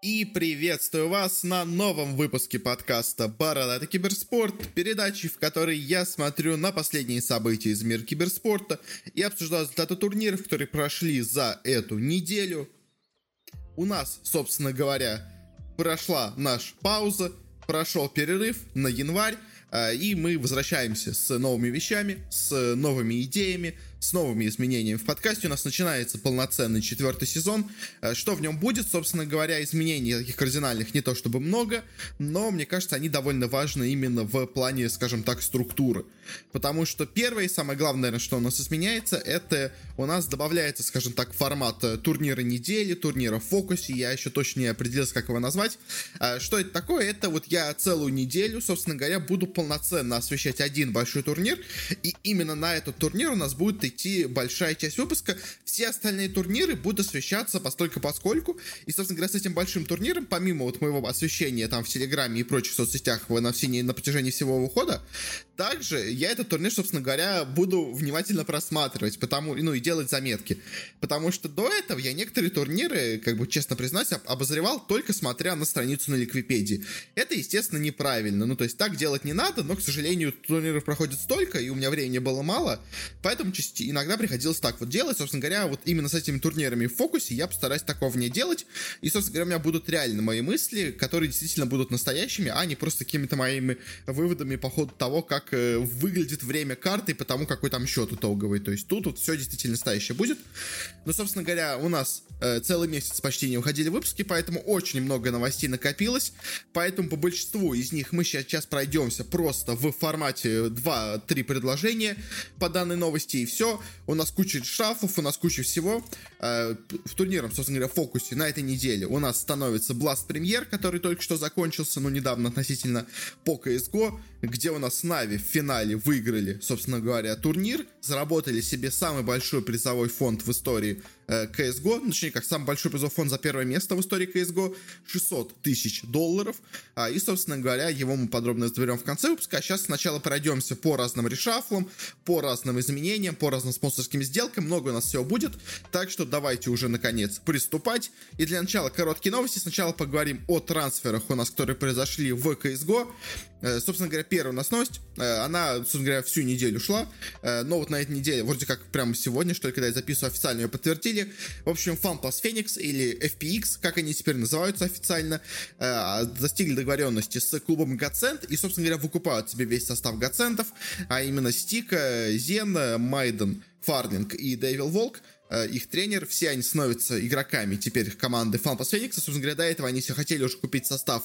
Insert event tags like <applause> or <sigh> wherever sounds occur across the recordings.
И приветствую вас на новом выпуске подкаста «Бородатый киберспорт», передачи, в которой я смотрю на последние события из мира киберспорта и обсуждаю результаты турниров, которые прошли за эту неделю. У нас, собственно говоря, прошла наша пауза, прошел перерыв на январь, а, и мы возвращаемся с новыми вещами, с новыми идеями, с новыми изменениями в подкасте. У нас начинается полноценный четвертый сезон. А, что в нем будет, собственно говоря, изменений таких кардинальных не то чтобы много, но мне кажется, они довольно важны именно в плане, скажем так, структуры. Потому что первое и самое главное, наверное, что у нас изменяется, это у нас добавляется, скажем так, формат э, турнира недели, турнира в фокусе. Я еще точно не определился, как его назвать. А, что это такое? Это вот я целую неделю, собственно говоря, буду полноценно освещать один большой турнир. И именно на этот турнир у нас будет идти большая часть выпуска. Все остальные турниры будут освещаться постольку поскольку. И, собственно говоря, с этим большим турниром, помимо вот моего освещения там в Телеграме и прочих соцсетях на, все, на протяжении всего выхода, также я этот турнир, собственно говоря, буду внимательно просматривать, потому, ну и делать заметки. Потому что до этого я некоторые турниры, как бы честно признаюсь, обозревал только смотря на страницу на Ликвипедии. Это, естественно, неправильно. Ну, то есть так делать не надо, но, к сожалению, турниров проходит столько, и у меня времени было мало, поэтому иногда приходилось так вот делать. Собственно говоря, вот именно с этими турнирами в фокусе я постараюсь такого не делать. И, собственно говоря, у меня будут реально мои мысли, которые действительно будут настоящими, а не просто какими-то моими выводами по ходу того, как э, выглядит время карты, потому какой там счет итоговый. То есть тут вот все действительно настоящее будет. Но, собственно говоря, у нас э, целый месяц почти не уходили выпуски, поэтому очень много новостей накопилось. Поэтому по большинству из них мы сейчас пройдемся просто в формате 2-3 предложения по данной новости и все. У нас куча штрафов, у нас куча всего. Э, в турниром, собственно говоря, фокусе на этой неделе у нас становится Blast Premier, который только что закончился, ну, недавно относительно по CSGO, где у нас Нави в финале выиграли, собственно говоря, турнир, заработали себе самый большой призовой фонд в истории Э, CSGO, ну, точнее, как самый большой призовой фонд за первое место в истории CSGO, 600 тысяч долларов. А, и, собственно говоря, его мы подробно разберем в конце выпуска. А сейчас сначала пройдемся по разным решафлам, по разным изменениям, по разным спонсорским сделкам. Много у нас всего будет. Так что давайте уже, наконец, приступать. И для начала короткие новости. Сначала поговорим о трансферах у нас, которые произошли в CSGO. Э, собственно говоря, первая у нас новость. Э, она, собственно говоря, всю неделю шла. Но вот на этой неделе, вроде как прямо сегодня, что ли, когда я записываю, официально ее подтвердили. В общем, FunPlus Phoenix или FPX, как они теперь называются официально, э, достигли договоренности с клубом Гацент и, собственно говоря, выкупают себе весь состав Гацентов, а именно Стика, Зен, Майден, Фарлинг и Дэвил Волк э, их тренер, все они становятся игроками теперь команды FunPlus Phoenix. Собственно говоря, до этого они все хотели уже купить состав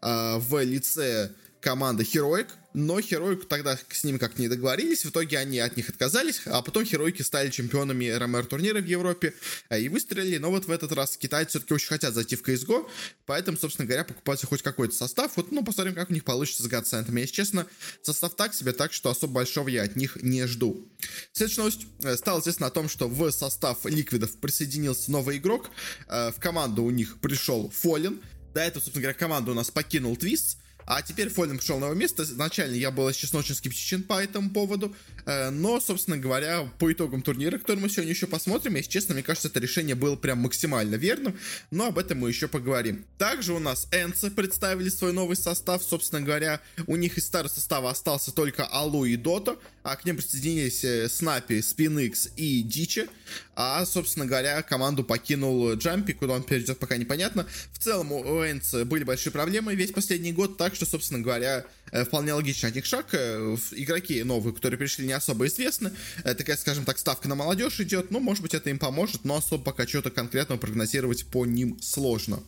э, в лице команды Heroic, но Heroic тогда с ним как не договорились, в итоге они от них отказались, а потом Heroic стали чемпионами РМР турнира в Европе э, и выстрелили, но вот в этот раз китайцы все-таки очень хотят зайти в CSGO, поэтому, собственно говоря, покупать хоть какой-то состав, вот, ну, посмотрим, как у них получится с Гадцентами. Если честно, состав так себе, так что особо большого я от них не жду. Следующая новость. Э, стало известно о том, что в состав Ликвидов присоединился новый игрок, э, в команду у них пришел Фолин, до этого, собственно говоря, команду у нас покинул Твист, а теперь Фолин пришел на новое место. Изначально я был, честно, очень скептичен по этому поводу. Э, но, собственно говоря, по итогам турнира, который мы сегодня еще посмотрим, если честно, мне кажется, это решение было прям максимально верным. Но об этом мы еще поговорим. Также у нас Энцы представили свой новый состав. Собственно говоря, у них из старого состава остался только Алу и Дота. А к ним присоединились э, Снапи, Спиникс и Дичи. А, собственно говоря, команду покинул Джампи. Куда он перейдет, пока непонятно. В целом у Энцы были большие проблемы весь последний год. Так что, собственно говоря, э, вполне логично от них шаг. Э, игроки новые, которые пришли, не особо известны. Э, такая, скажем так, ставка на молодежь идет. Ну, может быть, это им поможет, но особо пока что-то конкретного прогнозировать по ним сложно.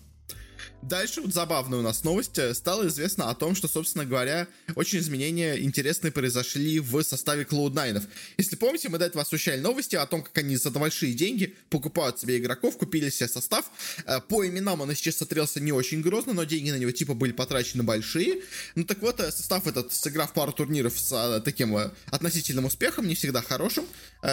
Дальше вот забавная у нас новость. Э, стало известно о том, что, собственно говоря, очень изменения интересные произошли в составе Cloud9. Если помните, мы до этого освещали новости о том, как они за большие деньги покупают себе игроков, купили себе состав. Э, по именам он, сейчас смотрелся не очень грозно, но деньги на него типа были потрачены большие. Ну так вот, э, состав этот, сыграв пару турниров с таким относительным успехом, не всегда хорошим,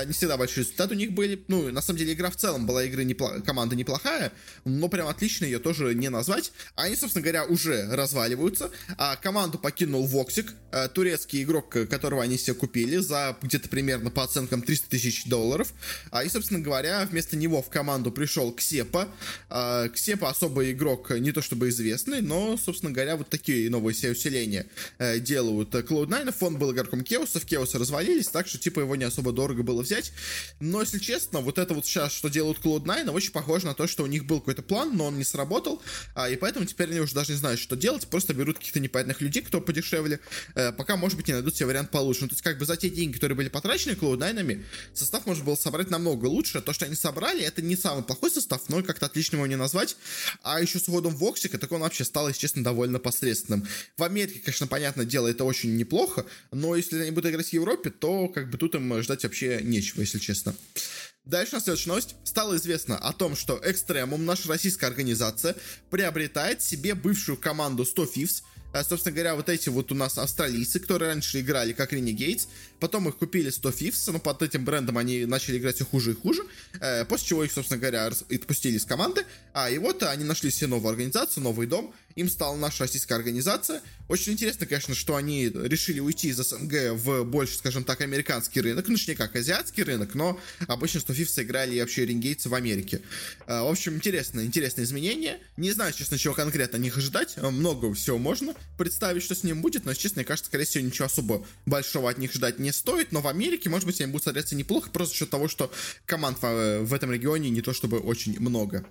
не всегда большие результаты у них были. Ну, на самом деле, игра в целом была игры непло... команда неплохая, но прям отлично ее тоже не назвать назвать. Они, собственно говоря, уже разваливаются. А команду покинул Воксик, э, турецкий игрок, которого они себе купили за где-то примерно по оценкам 300 тысяч долларов. А, и, собственно говоря, вместо него в команду пришел Ксепа. А, Ксепа особый игрок, не то чтобы известный, но, собственно говоря, вот такие новые себе усиления э, делают Cloud9. Он был игроком Кеосов, Кеосы развалились, так что, типа, его не особо дорого было взять. Но, если честно, вот это вот сейчас, что делают Cloud9, очень похоже на то, что у них был какой-то план, но он не сработал, а, и поэтому теперь они уже даже не знают, что делать, просто берут каких-то непонятных людей, кто подешевле, э, пока, может быть, не найдут себе вариант получше. Ну, то есть, как бы за те деньги, которые были потрачены Cloud9, состав можно было собрать намного лучше. То, что они собрали, это не самый плохой состав, но как-то отлично его не назвать. А еще с уходом Воксика, так он вообще стал, если честно, довольно посредственным. В Америке, конечно, понятное дело, это очень неплохо, но если они будут играть в Европе, то как бы тут им ждать вообще нечего, если честно. Дальше на следующая новость. Стало известно о том, что Экстремум, наша российская организация, приобретает себе бывшую команду 100 Fifths, а, собственно говоря, вот эти вот у нас австралийцы, которые раньше играли как Renegades, потом их купили 100 Fifths, но под этим брендом они начали играть все хуже и хуже, э, после чего их, собственно говоря, отпустили из команды, а и вот они нашли себе новую организацию, новый дом, им стала наша российская организация. Очень интересно, конечно, что они решили уйти из СНГ в больше, скажем так, американский рынок, ну, точнее, как азиатский рынок, но обычно 100 Fifths играли вообще рингейцы в Америке. Э, в общем, интересно, интересное изменение. Не знаю, честно, чего конкретно них ожидать, много всего можно, представить, что с ним будет, но, честно, мне кажется, скорее всего, ничего особо большого от них ждать не стоит, но в Америке, может быть, они будут смотреться неплохо, просто за счет того, что команд в этом регионе не то чтобы очень много.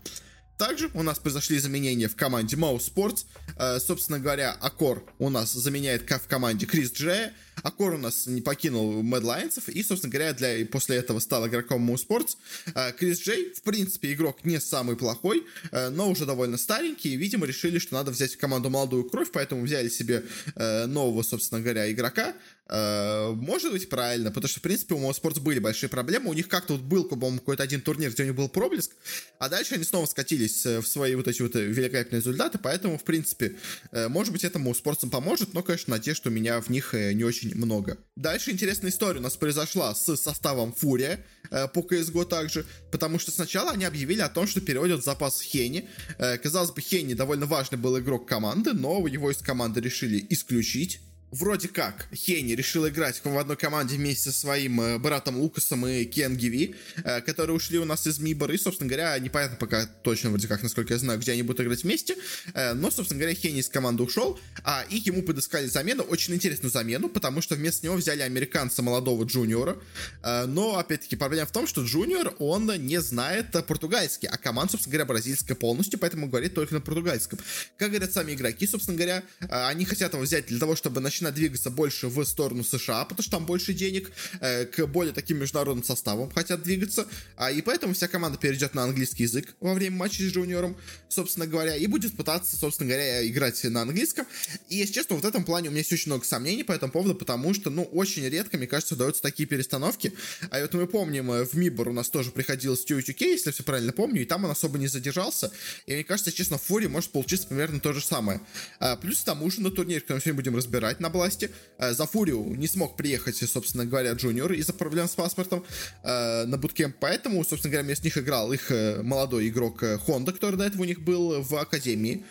Также у нас произошли изменения в команде Mouse Sports. Э, собственно говоря, Акор у нас заменяет в команде Крис Джея. Акор у нас не покинул Mad Lions, и, собственно говоря, для, после этого стал игроком Mouse Sports. Э, Крис Джей, в принципе, игрок не самый плохой, э, но уже довольно старенький, и, видимо, решили, что надо взять в команду молодую кровь, поэтому взяли себе э, нового, собственно говоря, игрока. Э, может быть, правильно, потому что, в принципе, у Mouse были большие проблемы. У них как-то вот был, по-моему, какой-то один турнир, где у них был проблеск, а дальше они снова скатились э, в свои вот эти вот великолепные результаты, поэтому, в принципе, э, может быть, этому спортсам поможет, но, конечно, надежд у меня в них не очень много. Дальше интересная история у нас произошла с составом Фурия по CSGO также, потому что сначала они объявили о том, что переводят запас Хенни. Казалось бы, Хенни довольно важный был игрок команды, но его из команды решили исключить вроде как Хейни решил играть в одной команде вместе со своим э, братом Лукасом и Кен Гиви, э, которые ушли у нас из Мибора, и, собственно говоря, непонятно пока точно вроде как, насколько я знаю, где они будут играть вместе, э, но, собственно говоря, Хейни из команды ушел, а, и ему подыскали замену, очень интересную замену, потому что вместо него взяли американца молодого Джуниора, но, опять-таки, проблема в том, что Джуниор, он не знает португальский, а команда, собственно говоря, бразильская полностью, поэтому говорит только на португальском. Как говорят сами игроки, собственно говоря, они хотят его взять для того, чтобы начать начинать двигаться больше в сторону США, потому что там больше денег, э, к более таким международным составам хотят двигаться, а, и поэтому вся команда перейдет на английский язык во время матча с джуниором, собственно говоря, и будет пытаться, собственно говоря, играть на английском. И, если честно, вот в этом плане у меня есть очень много сомнений по этому поводу, потому что, ну, очень редко, мне кажется, удаются такие перестановки. А вот мы помним, э, в Мибор у нас тоже приходил Стюарт UK, если все правильно помню, и там он особо не задержался. И мне кажется, честно, в Фуре может получиться примерно то же самое. А, плюс к тому же на турнире, который мы сегодня будем разбирать, на власти. Э, за Фурию не смог приехать, собственно говоря, Junior из-за проблем с паспортом э, на буткемп, поэтому, собственно говоря, вместо них играл их э, молодой игрок Хонда, который до этого у них был в Академии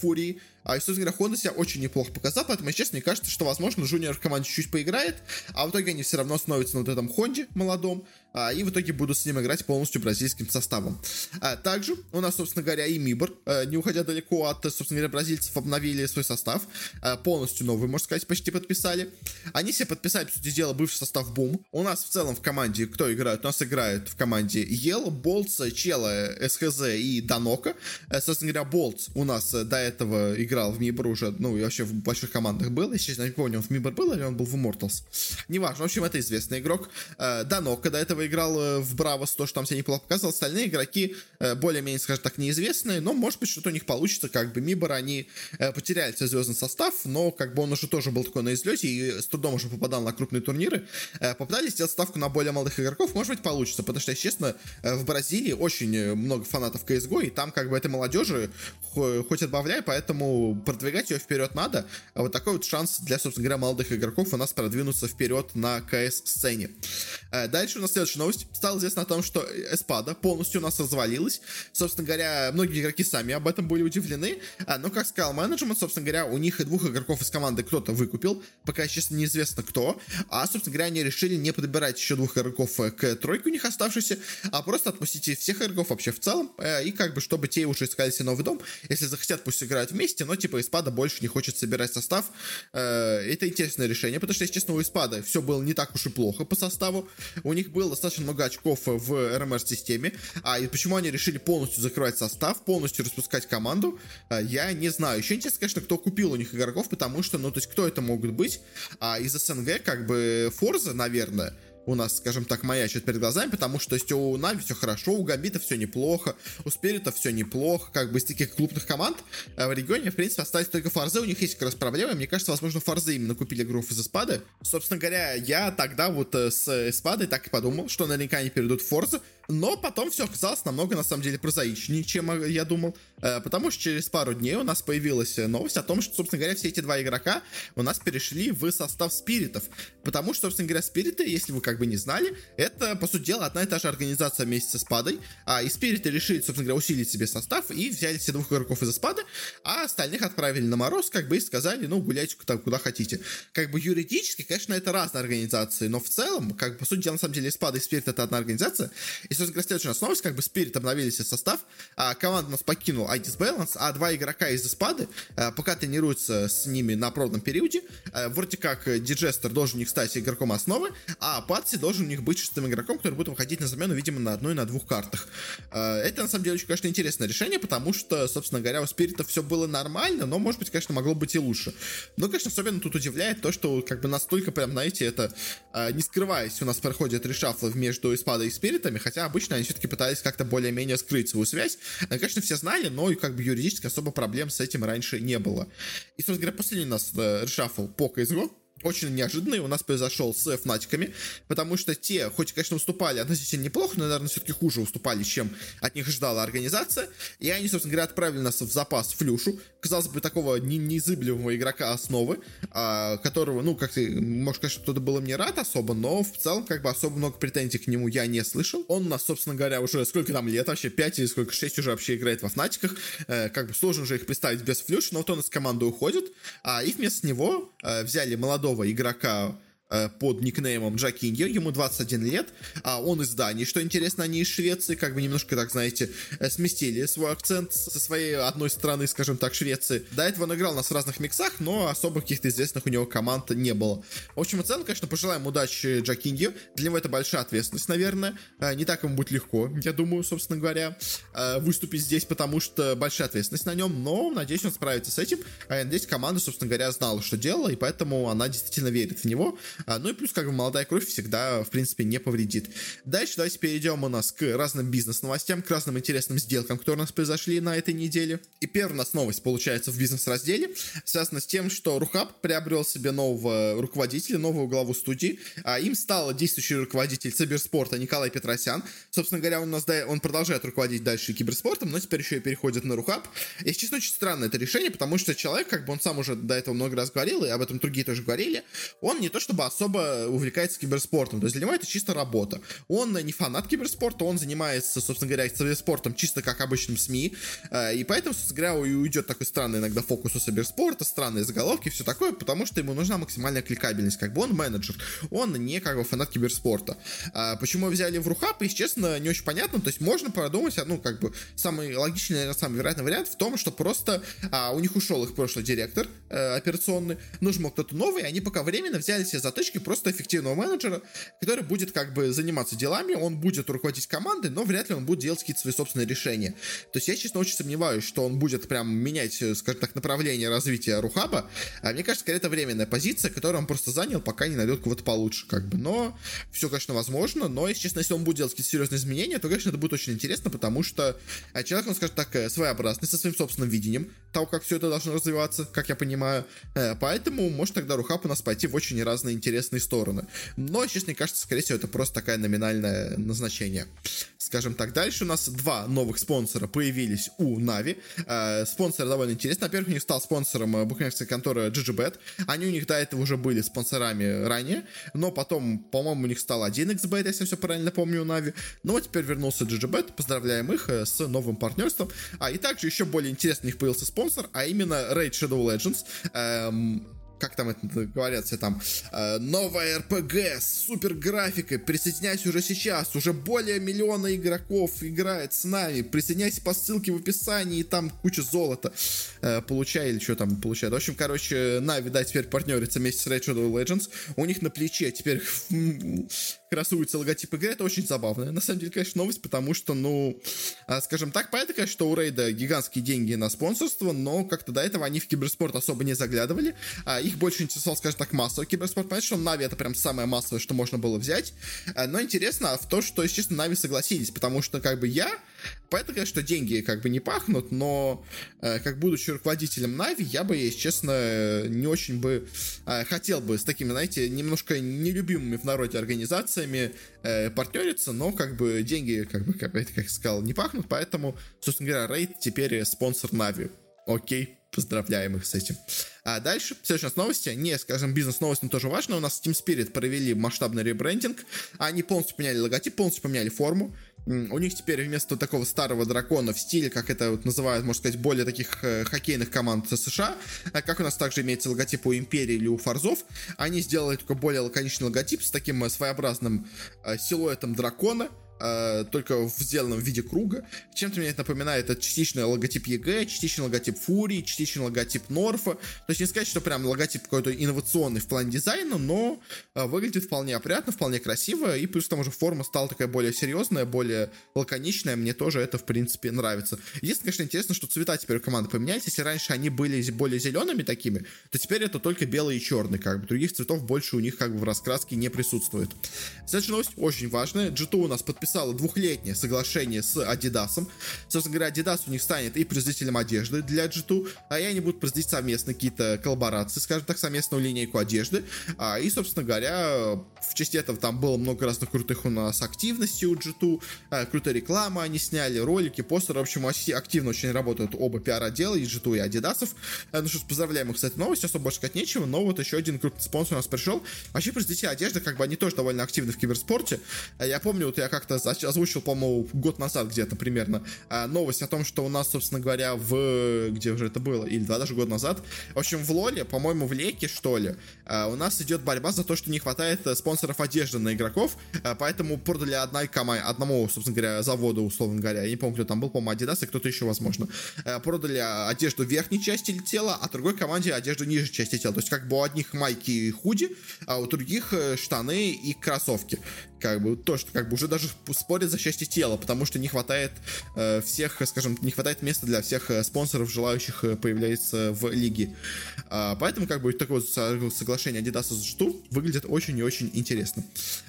Фурии. А, и, собственно говоря, Honda себя очень неплохо показал, поэтому, честно, мне кажется, что, возможно, Junior в команде чуть-чуть поиграет, а в итоге они все равно становятся на вот этом Хонде молодом, а, и в итоге будут с ним играть полностью бразильским составом. А, также у нас, собственно говоря, и MIBR, а, не уходя далеко от, собственно говоря, бразильцев, обновили свой состав, а, полностью новый, можно сказать, почти подписали. Они себе подписали, по сути дела, бывший состав Бум. У нас в целом в команде кто играет? У нас играет в команде Ел, Болтс, Чела, СХЗ и Данока. А, собственно говоря, Болтс у нас до этого играл в Мибор уже, ну, и вообще в больших командах был. Я сейчас не помню, он в Мибор был или он был в Immortals. Неважно, в общем, это известный игрок. Э, Данок, когда этого играл э, в Бравос, то, что там себя неплохо показывал. Остальные игроки э, более-менее, скажем так, неизвестные, но, может быть, что-то у них получится. Как бы Мибор, они потеряли свой звездный состав, но как бы он уже тоже был такой на излете и с трудом уже попадал на крупные турниры. Попытались сделать ставку на более молодых игроков, может быть, получится, потому что, честно, в Бразилии очень много фанатов CSGO, и там как бы этой молодежи хоть от добавляй, поэтому продвигать ее вперед надо. А вот такой вот шанс для, собственно говоря, молодых игроков у нас продвинуться вперед на КС-сцене. Э, дальше у нас следующая новость. Стало известно о том, что Эспада полностью у нас развалилась. Собственно говоря, многие игроки сами об этом были удивлены. А, но, как сказал менеджмент, собственно говоря, у них и двух игроков из команды кто-то выкупил. Пока, честно, неизвестно кто. А, собственно говоря, они решили не подбирать еще двух игроков э, к тройке у них оставшейся, а просто отпустить всех игроков вообще в целом. Э, и как бы, чтобы те уже искали себе новый дом. Если захотят, пусть играют вместе, но типа Испада больше не хочет собирать состав. Это интересное решение, потому что, если честно, у Испада все было не так уж и плохо по составу. У них было достаточно много очков в РМР-системе. А и почему они решили полностью закрывать состав, полностью распускать команду, а, я не знаю. Еще интересно, конечно, кто купил у них игроков, потому что, ну, то есть, кто это могут быть? А, из СНГ, как бы, Форза, наверное, у нас, скажем так, маячит перед глазами, потому что, то есть, у Нави все хорошо, у Гамбита все неплохо, у Спирита все неплохо, как бы из таких крупных команд э, в регионе, в принципе, остались только Фарзы, у них есть как раз проблемы, мне кажется, возможно, Фарзы именно купили игроков из Эспады. Собственно говоря, я тогда вот э, с Эспадой так и подумал, что наверняка они перейдут в Форзу, но потом все оказалось намного, на самом деле, прозаичнее, чем я думал, э, потому что через пару дней у нас появилась новость о том, что, собственно говоря, все эти два игрока у нас перешли в состав Спиритов, потому что, собственно говоря, Спириты, если вы как бы не знали, это, по сути дела, одна и та же организация вместе с Спадой, а и Спириты решили, собственно говоря, усилить себе состав и взяли все двух игроков из Спады, а остальных отправили на мороз, как бы и сказали, ну, гуляйте куда, куда хотите. Как бы юридически, конечно, это разные организации, но в целом, как бы, по сути дела, на самом деле, Спада и Спирит это одна организация, и собственно следующая у нас новость, как бы Спирит обновили себе состав, а команда нас покинул Айдис Balance, а два игрока из Спады а, пока тренируются с ними на пробном периоде. А, вроде как Диджестер должен у них стать игроком основы, а Патси должен у них быть шестым игроком, который будет выходить на замену, видимо, на одной и на двух картах. А, это, на самом деле, очень, конечно, интересное решение, потому что, собственно говоря, у Спирита все было нормально, но, может быть, конечно, могло быть и лучше. Но, конечно, особенно тут удивляет то, что, как бы, настолько прям, знаете, это, не скрываясь, у нас проходит решафлы между Испадой и Спиритами, хотя обычно они все-таки пытались как-то более-менее скрыть свою связь. Э, конечно, все знали, но как бы юридически особо проблем с этим раньше не было. И, собственно говоря, последний у нас э, решафл по CSGO очень неожиданный у нас произошел с Фнатиками, потому что те, хоть, конечно, уступали относительно неплохо, но, наверное, все-таки хуже уступали, чем от них ждала организация, и они, собственно говоря, отправили нас в запас Флюшу, казалось бы, такого не неизыблемого игрока основы, а, которого, ну, как ты, может, конечно, кто-то был мне рад особо, но в целом, как бы, особо много претензий к нему я не слышал. Он у нас, собственно говоря, уже сколько там лет, вообще 5 или сколько, 6 уже вообще играет во Фнатиках, э, как бы сложно же их представить без Флюши, но вот он из команды уходит, а, и вместо него э, взяли молодого молодого игрока Э, под никнеймом Джакиньо, ему 21 лет, а он из Дании, что интересно, они из Швеции, как бы немножко, так знаете, э, сместили свой акцент со своей одной стороны, скажем так, Швеции. До этого он играл у нас в разных миксах, но особо каких-то известных у него команд не было. В общем и целом, конечно, пожелаем удачи Джакиньо, для него это большая ответственность, наверное, э, не так ему будет легко, я думаю, собственно говоря, выступить здесь, потому что большая ответственность на нем, но, надеюсь, он справится с этим, а надеюсь, команда, собственно говоря, знала, что делала, и поэтому она действительно верит в него, а, ну и плюс, как бы, молодая кровь всегда, в принципе, не повредит. Дальше давайте перейдем у нас к разным бизнес-новостям, к разным интересным сделкам, которые у нас произошли на этой неделе. И первая у нас новость, получается, в бизнес-разделе, связана с тем, что Рухаб приобрел себе нового руководителя, новую главу студии. А им стал действующий руководитель Циберспорта Николай Петросян. Собственно говоря, он, у нас, он продолжает руководить дальше киберспортом, но теперь еще и переходит на Рухаб. И, честно, очень странное это решение, потому что человек, как бы он сам уже до этого много раз говорил, и об этом другие тоже говорили, он не то чтобы особо увлекается киберспортом. То есть для него это чисто работа. Он не фанат киберспорта, он занимается, собственно говоря, киберспортом чисто как обычным СМИ. Э, и поэтому, собственно говоря, уйдет такой странный иногда фокус у киберспорта, странные заголовки, все такое, потому что ему нужна максимальная кликабельность. Как бы он менеджер, он не как бы фанат киберспорта. А почему взяли в Рухап, если честно, не очень понятно. То есть можно продумать, ну, как бы, самый логичный, наверное, самый вероятный вариант в том, что просто а, у них ушел их прошлый директор э, операционный, нужен кто-то новый, и они пока временно взяли себе затычки точки просто эффективного менеджера, который будет как бы заниматься делами, он будет руководить командой, но вряд ли он будет делать какие-то свои собственные решения. То есть я, честно, очень сомневаюсь, что он будет прям менять, э, скажем так, направление развития Рухаба. А мне кажется, это временная позиция, которую он просто занял, пока не найдет кого-то получше, как бы. Но все, конечно, возможно, но, если честно, если он будет делать какие-то серьезные изменения, то, конечно, это будет очень интересно, потому что а, человек, он, скажем так, э, своеобразный, со своим собственным видением того, как все это должно развиваться, как я понимаю. Э, поэтому может тогда Рухаб у нас пойти в очень разные интересные стороны. Но, честно, мне кажется, скорее всего, это просто такая номинальное назначение. Скажем так, дальше у нас два новых спонсора появились у Нави. Э, спонсор довольно интересный. Во-первых, у них стал спонсором э, букмекерская контора GGBet. Они у них до этого уже были спонсорами ранее, но потом, по-моему, у них стал 1xbet, если я все правильно помню, у Нави. Но ну, теперь вернулся GGBet. Поздравляем их э, с новым партнерством. А и также еще более интересный у них появился спонсор, а именно Raid Shadow Legends. Эм, как там это говорят, все там, э, новая РПГ с супер графикой, присоединяйся уже сейчас, уже более миллиона игроков играет с нами, присоединяйся по ссылке в описании, и там куча золота э, получай, или что там получает. В общем, короче, Нави, да, теперь партнерится вместе с Red Shadow Legends, у них на плече теперь <laughs> красуется логотип игры, это очень забавно. На самом деле, конечно, новость, потому что, ну, а, скажем так, понятно, конечно, что у Рейда гигантские деньги на спонсорство, но как-то до этого они в киберспорт особо не заглядывали, а их больше интересовал, скажем так, массовый киберспорт. Понятно, что Нави это прям самое массовое, что можно было взять, а, но интересно в то, что, честно, Нави согласились, потому что, как бы, я Понятно, конечно, деньги как бы не пахнут, но э, как будучи руководителем Нави, я бы, если честно, не очень бы э, хотел бы с такими, знаете, немножко нелюбимыми в народе организациями э, партнериться, но как бы деньги, как бы, как, как я сказал, не пахнут, поэтому, собственно говоря, Рейд теперь спонсор Нави. Окей, поздравляем их с этим. А дальше, следующая новости, не, скажем, бизнес-новость, но тоже важно, у нас Team Spirit провели масштабный ребрендинг, они полностью поменяли логотип, полностью поменяли форму, у них теперь вместо такого старого дракона в стиле, как это вот называют, можно сказать, более таких э, хоккейных команд США, э, как у нас также имеется логотип у Империи или у Форзов, они сделали такой более лаконичный логотип с таким э, своеобразным силуэтом дракона, э, только в сделанном виде круга. Чем-то мне это напоминает это частичный логотип EG, частичный логотип Фурии, частичный логотип Норфа. То есть не сказать, что прям логотип какой-то инновационный в плане дизайна, но э, выглядит вполне опрятно, вполне красиво, и плюс к тому же форма стала такая более серьезная, более лаконичная, мне тоже это, в принципе, нравится. Единственное, конечно, интересно, что цвета теперь команды поменялись, если раньше они были более зелеными такими, то теперь это только белый и черный, как бы, других цветов больше у них как бы в раскраске не присутствует. Следующая новость очень важная, G2 у нас подписал подписала двухлетнее соглашение с Adidas. Собственно говоря, Adidas у них станет и производителем одежды для G2, а и они будут производить совместно какие-то коллаборации, скажем так, совместную линейку одежды. А, и, собственно говоря, в части этого там было много разных крутых у нас активностей у G2, а, крутая реклама они сняли, ролики, постеры, в общем, активно очень работают оба пиар-отдела, и G2, и Adidas. А, ну что ж, поздравляем их с этой новостью, особо больше сказать нечего, но вот еще один крупный спонсор у нас пришел. Вообще, производители одежды, как бы они тоже довольно активны в киберспорте. Я помню, вот я как-то озвучил, по-моему, год назад где-то примерно а, новость о том, что у нас, собственно говоря, в... Где уже это было? Или два даже года назад. В общем, в Лоле, по-моему, в Леке, что ли, а, у нас идет борьба за то, что не хватает э, спонсоров одежды на игроков, а, поэтому продали одной команде, одному, собственно говоря, заводу, условно говоря, я не помню, кто там был, по-моему, Adidas и кто-то еще, возможно, продали одежду верхней части тела, а другой команде одежду нижней части тела. То есть, как бы у одних майки и худи, а у других э, штаны и кроссовки. Как бы тоже, как бы уже даже спорят за части тела, потому что не хватает э, всех, скажем, не хватает места для всех э, спонсоров, желающих э, появляться в лиге. А, поэтому, как бы, такое соглашение Adidas с G2 выглядит очень и очень интересно.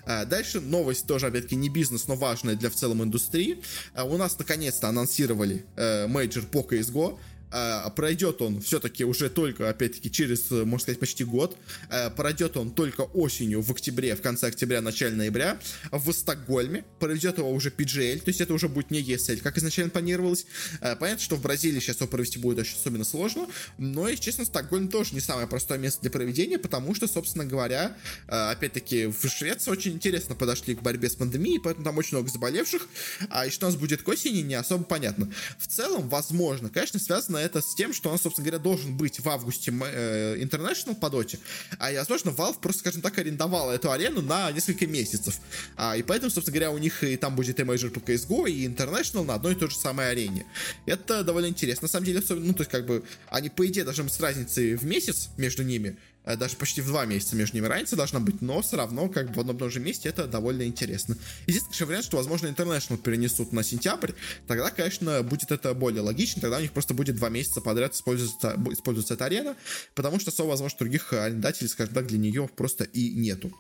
А, дальше новость тоже, опять-таки, не бизнес, но важная для в целом индустрии. А, у нас, наконец-то, анонсировали э, мейджор по CSGO. А, пройдет он все-таки уже только, опять-таки, через, можно сказать, почти год. А, пройдет он только осенью, в октябре, в конце октября, начале ноября, в Стокгольме. Пройдет его уже PGL, то есть это уже будет не ESL, как изначально планировалось. А, понятно, что в Бразилии сейчас его провести будет очень особенно сложно, но, если честно, Стокгольм тоже не самое простое место для проведения, потому что, собственно говоря, опять-таки, в Швеции очень интересно подошли к борьбе с пандемией, поэтому там очень много заболевших, а и что у нас будет к осени, не особо понятно. В целом, возможно, конечно, связано связано это с тем, что он, собственно говоря, должен быть в августе э, International по доте, а, возможно, Valve просто, скажем так, арендовала эту арену на несколько месяцев. А, и поэтому, собственно говоря, у них и там будет и Major по CSGO, и International на одной и той же самой арене. Это довольно интересно. На самом деле, особенно, ну, то есть, как бы, они, по идее, должны быть с разницей в месяц между ними, даже почти в два месяца между ними разница должна быть, но все равно как бы в одном и том же месте это довольно интересно. Единственный конечно, вариант, что, возможно, International перенесут на сентябрь, тогда, конечно, будет это более логично, тогда у них просто будет два месяца подряд использоваться, использоваться эта арена, потому что особо, возможно, других арендателей, скажем так, для нее просто и нету.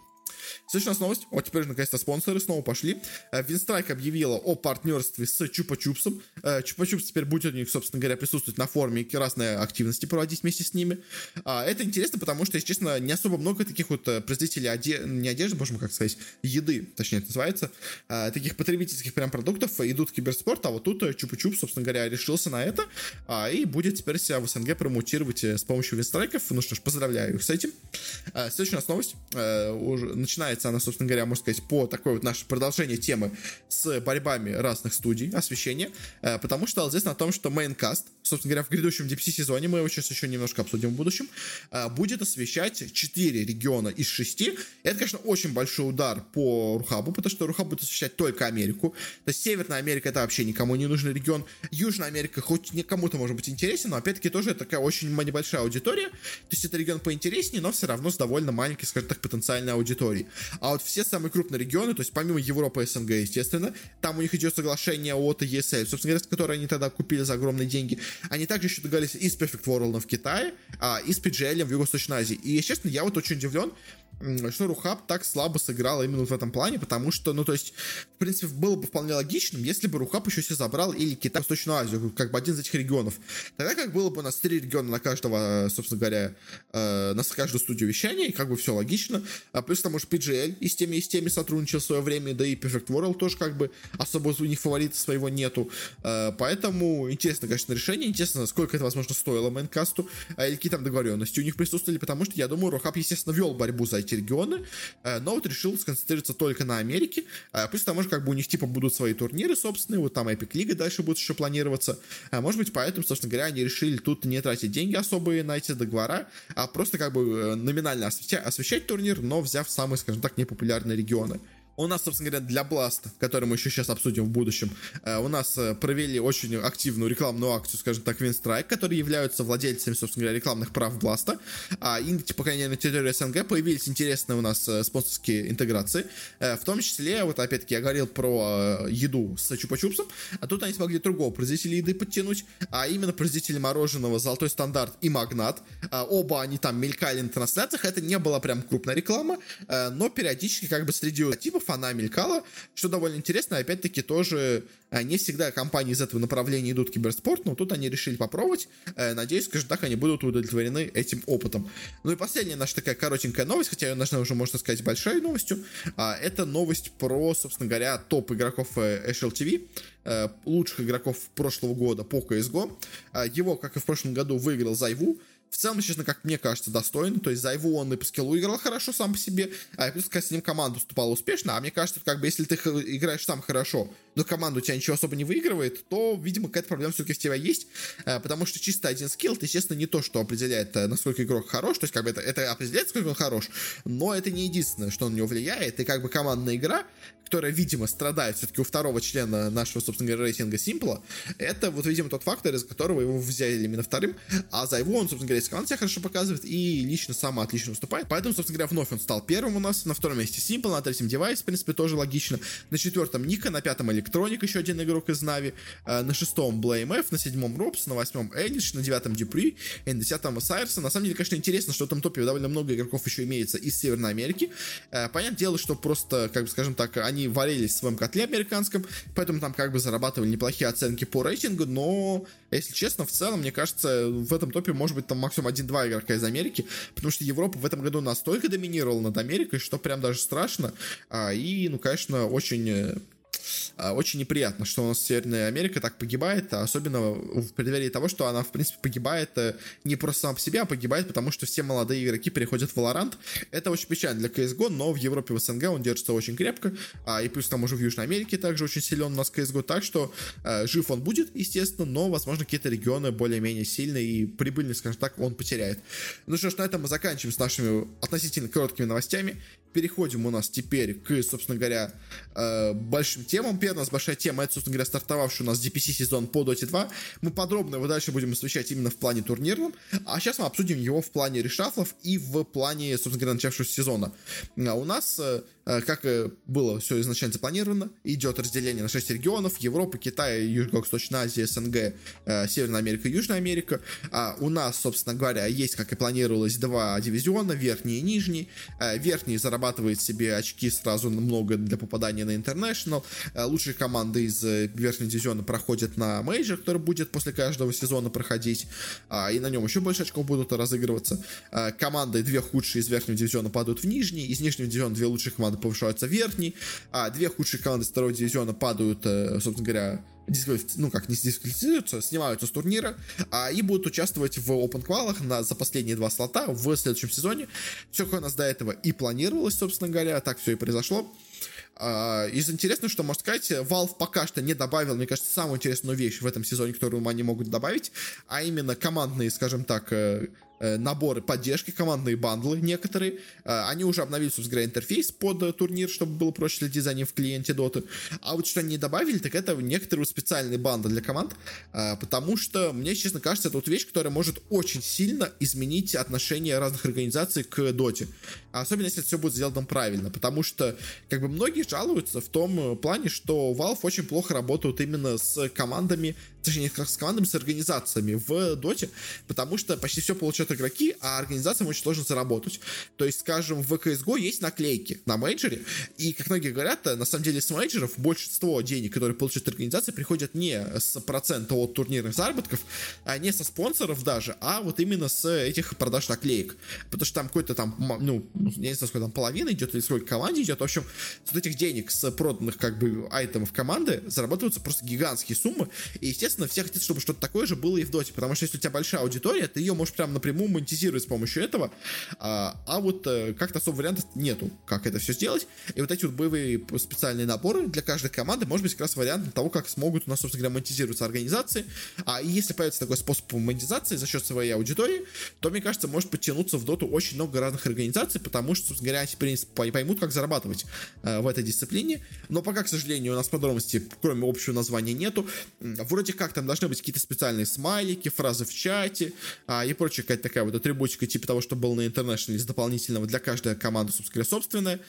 Следующая у новость. Вот теперь наконец-то спонсоры снова пошли. Винстрайк объявила о партнерстве с Чупа-Чупсом. Чупа-Чупс теперь будет у них, собственно говоря, присутствовать на форуме и разные активности проводить вместе с ними. Это интересно, потому что, если честно, не особо много таких вот производителей оде... не одежды, можем как сказать, еды, точнее это называется, таких потребительских прям продуктов идут в киберспорт, а вот тут Чупа-Чуп, собственно говоря, решился на это и будет теперь себя в СНГ промутировать э, с помощью винстрайков. Ну что ж, поздравляю их с этим. Следующая у новость. Уже начинается она, собственно говоря, можно сказать, по такой вот наше продолжение темы с борьбами разных студий освещения, потому что известно о том, что Maincast, собственно говоря, в грядущем DPC сезоне, мы его сейчас еще немножко обсудим в будущем, будет освещать 4 региона из 6. Это, конечно, очень большой удар по Рухабу, потому что Рухаб будет освещать только Америку. То есть Северная Америка это вообще никому не нужный регион. Южная Америка хоть кому-то может быть интересен, но опять-таки тоже такая очень небольшая аудитория. То есть это регион поинтереснее, но все равно с довольно маленькой, скажем так, потенциальной аудиторией. А вот все самые крупные регионы, то есть помимо Европы и СНГ, естественно, там у них идет соглашение от ESL, собственно говоря, которое они тогда купили за огромные деньги. Они также еще договорились и с Perfect World в Китае, а, и с PGL в Юго-Восточной Азии. И, честно, я вот очень удивлен, что Рухаб так слабо сыграл именно в этом плане, потому что, ну, то есть, в принципе, было бы вполне логичным, если бы Рухаб еще себе забрал или Китай, Восточную Азию, как бы один из этих регионов. Тогда как было бы у нас три региона на каждого, собственно говоря, э, на каждую студию вещания, и как бы все логично. А плюс там уже PGL и с теми, и с теми сотрудничал в свое время, да и Perfect World тоже как бы особо у них фаворита своего нету. Э, поэтому интересно, конечно, решение. Интересно, сколько это, возможно, стоило Майнкасту, а или какие там договоренности у них присутствовали, потому что, я думаю, Рухаб, естественно, вел борьбу за эти регионы, э, но вот решил сконцентрироваться только на Америке, э, плюс к тому же как бы у них типа будут свои турниры собственные, вот там Epic Лига дальше будет еще планироваться, э, может быть поэтому, собственно говоря, они решили тут не тратить деньги особые на эти договора, а просто как бы номинально освещать, освещать турнир, но взяв самые, скажем так, непопулярные регионы. У нас, собственно говоря, для Blast, который мы еще сейчас обсудим в будущем, э, у нас э, провели очень активную рекламную акцию, скажем так, Winstrike, которые являются владельцами, собственно говоря, рекламных прав Blast. А, и, по крайней мере, на территории СНГ появились интересные у нас э, спонсорские интеграции. В том числе, вот опять-таки, я говорил про еду с чупа-чупсом, а тут они смогли другого производителя еды подтянуть, а именно производители мороженого Золотой Стандарт и Магнат. Оба они там мелькали на трансляциях, это не была прям крупная реклама, но периодически как бы среди типов она мелькала, что довольно интересно, опять-таки тоже э, не всегда компании из этого направления идут в киберспорт, но тут они решили попробовать, э, надеюсь, скажем так, они будут удовлетворены этим опытом. Ну и последняя наша такая коротенькая новость, хотя ее должна уже, можно сказать, большой новостью, а, это новость про, собственно говоря, топ игроков э, HLTV, лучших игроков прошлого года по CSGO. Его, как и в прошлом году, выиграл Зайву, в целом, честно, как мне кажется, достойный. То есть за его он и по скиллу играл хорошо сам по себе, а плюс с ним команда уступала успешно. А мне кажется, как бы если ты играешь сам хорошо, но команда у тебя ничего особо не выигрывает, то, видимо, какая-то проблема все-таки в тебя есть. Э, потому что чисто один скилл, это, естественно, не то, что определяет, э, насколько игрок хорош. То есть, как бы это, это определяет, сколько он хорош, но это не единственное, что на него влияет. И как бы командная игра, которая, видимо, страдает все-таки у второго члена нашего, собственно говоря, рейтинга Симпла, это вот, видимо, тот фактор, из которого его взяли именно вторым, а за его он, собственно говоря, из себя хорошо показывает и лично сам отлично выступает. Поэтому, собственно говоря, вновь он стал первым у нас, на втором месте Simple, на третьем девайс, в принципе, тоже логично. На четвертом Ника, на пятом Электроник, еще один игрок из Нави, э, на шестом Blame F, на седьмом Робс, на восьмом Эниш, на девятом Дюпри, и на десятом Сайерса. На самом деле, конечно, интересно, что в этом топе довольно много игроков еще имеется из Северной Америки. Э, понятное дело, что просто, как бы, скажем так, они варили варились в своем котле американском, поэтому там как бы зарабатывали неплохие оценки по рейтингу, но, если честно, в целом, мне кажется, в этом топе может быть там максимум один-два игрока из Америки, потому что Европа в этом году настолько доминировала над Америкой, что прям даже страшно, а, и, ну, конечно, очень э, очень неприятно, что у нас Северная Америка так погибает, а особенно в преддверии того, что она, в принципе, погибает э, не просто сама по себе, а погибает, потому что все молодые игроки переходят в Valorant. Это очень печально для CSGO, но в Европе, в СНГ он держится очень крепко, а, и плюс там уже в Южной Америке также очень силен у нас CSGO, так что а, жив он будет, естественно, но, возможно, какие-то регионы более-менее сильные и прибыльные, скажем так, он потеряет. Ну что ж, на этом мы заканчиваем с нашими относительно короткими новостями. Переходим у нас теперь к, собственно говоря, большим темам, темам. Первая у нас большая тема, это, собственно говоря, стартовавший у нас DPC сезон по Dota 2. Мы подробно его дальше будем освещать именно в плане турнирном, а сейчас мы обсудим его в плане решафлов и в плане, собственно говоря, начавшегося сезона. А у нас э, Э, как было все изначально запланировано, идет разделение на 6 регионов, Европа, Китай, Юго-Восточная Азия, СНГ, э, Северная Америка, Южная Америка. А у нас, собственно говоря, есть, как и планировалось, два дивизиона, верхний и нижний. Э, верхний зарабатывает себе очки сразу много для попадания на International. Лучшие команды из верхнего дивизиона проходят на мейджор, который будет после каждого сезона проходить, а, и на нем еще больше очков будут разыгрываться. Команды, две худшие из верхнего дивизиона падают в нижний, из нижнего дивизиона две лучшие команды повышаются в верхний, а две худшие команды второго дивизиона падают, э, собственно говоря, ну как, не дисквалифицируются, снимаются с турнира, а, и будут участвовать в open квалах на, за последние два слота в следующем сезоне. Все, как у нас до этого и планировалось, собственно говоря, так все и произошло. Uh, из интересного, что, можно сказать, Valve пока что не добавил, мне кажется, самую интересную вещь в этом сезоне, которую они могут добавить, а именно командные, скажем так, э, Э, наборы поддержки, командные бандлы некоторые. Э, они уже обновили, собственно говоря, интерфейс под турнир, чтобы было проще следить за ним в клиенте Dota. А вот что они добавили, так это некоторые специальные банды для команд, потому что, мне, честно кажется, это вот вещь, которая может очень сильно изменить отношение разных организаций к Dota. Особенно, если все будет сделано правильно, потому что, как бы, многие жалуются в том плане, что Valve очень плохо работают именно с командами точнее, как с командами, с организациями в доте, потому что почти все получают игроки, а организациям очень сложно заработать. То есть, скажем, в CSGO есть наклейки на мейджоре, и, как многие говорят, на самом деле с мейджоров большинство денег, которые получают организации, приходят не с процента от турнирных заработков, а не со спонсоров даже, а вот именно с этих продаж наклеек. Потому что там какой-то там, ну, не знаю, сколько там половина идет, или сколько команде идет. В общем, с вот этих денег, с проданных как бы айтемов команды зарабатываются просто гигантские суммы. И, естественно, все хотят, чтобы что-то такое же было и в доте, потому что если у тебя большая аудитория, ты ее можешь прям напрямую монетизировать с помощью этого, а, а вот э, как-то особо вариантов нету, как это все сделать. И вот эти вот боевые специальные наборы для каждой команды, может быть, как раз вариант того, как смогут у нас, собственно говоря, монетизироваться организации. А если появится такой способ монетизации за счет своей аудитории, то, мне кажется, может подтянуться в доту очень много разных организаций, потому что, собственно говоря, они, в принципе, поймут, как зарабатывать э, в этой дисциплине. Но пока, к сожалению, у нас подробностей, кроме общего названия, нету. Вроде как там должны быть какие-то специальные смайлики, фразы в чате а, и прочая какая-то такая вот атрибутика типа того, что было на International из дополнительного для каждой команды, собственно говоря, собственная.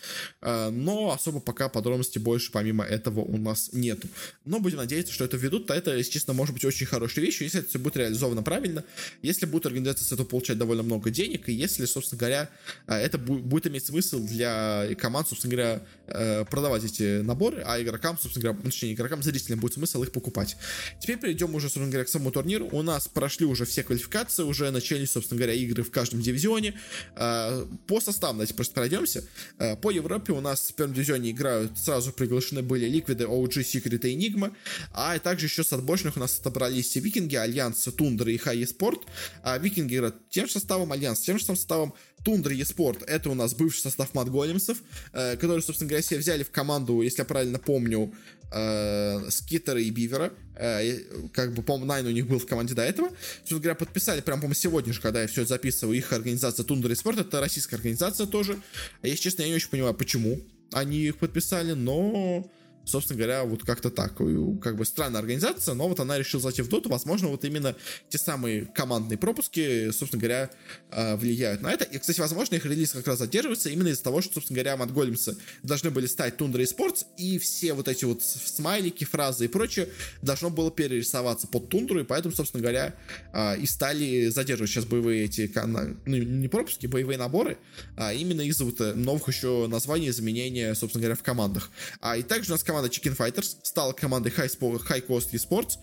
А, но особо пока подробностей больше помимо этого у нас нету. Но будем надеяться, что это введут, то это, если честно, может быть очень хорошей вещью, если это все будет реализовано правильно, если будут организации с этого получать довольно много денег, и если, собственно говоря, а, это будет иметь смысл для команд, собственно говоря, э, продавать эти наборы, а игрокам, собственно говоря, ну, точнее, игрокам, зрителям будет смысл их покупать. Теперь перейдем уже, собственно говоря, к самому турниру. У нас прошли уже все квалификации, уже начались, собственно говоря, игры в каждом дивизионе. А, по составам, давайте просто пройдемся. А, по Европе у нас в первом дивизионе играют, сразу приглашены были Ликвиды, OG, Secret и Nigma, а также еще с отборочных у нас отобрались Викинги, Альянс, Тундра и High Coast. А Викинги играют тем же составом, Альянс тем же составом, Tundra Esports это у нас бывший состав Mudgolems'ов, э, которые, собственно говоря, себе взяли в команду, если я правильно помню, э, Скитера и Бивера. Э, как бы, по-моему, Найн у них был в команде до этого. Собственно говоря, подписали прям, по-моему, сегодня же, когда я все это записываю, их организация Тундра Еспорт, это российская организация тоже. Если честно, я не очень понимаю, почему они их подписали, но собственно говоря, вот как-то так. Как бы странная организация, но вот она решила зайти в доту. Возможно, вот именно те самые командные пропуски, собственно говоря, а, влияют на это. И, кстати, возможно, их релиз как раз задерживается именно из-за того, что, собственно говоря, Матголемсы должны были стать Тундра и Спортс, и все вот эти вот смайлики, фразы и прочее должно было перерисоваться под Тундру, и поэтому, собственно говоря, а, и стали задерживать сейчас боевые эти, ну, не пропуски, боевые наборы, а именно из-за вот э, новых еще названий, изменения, собственно говоря, в командах. А и также у нас команда команда Chicken Fighters стала командой High, High Cost Esports.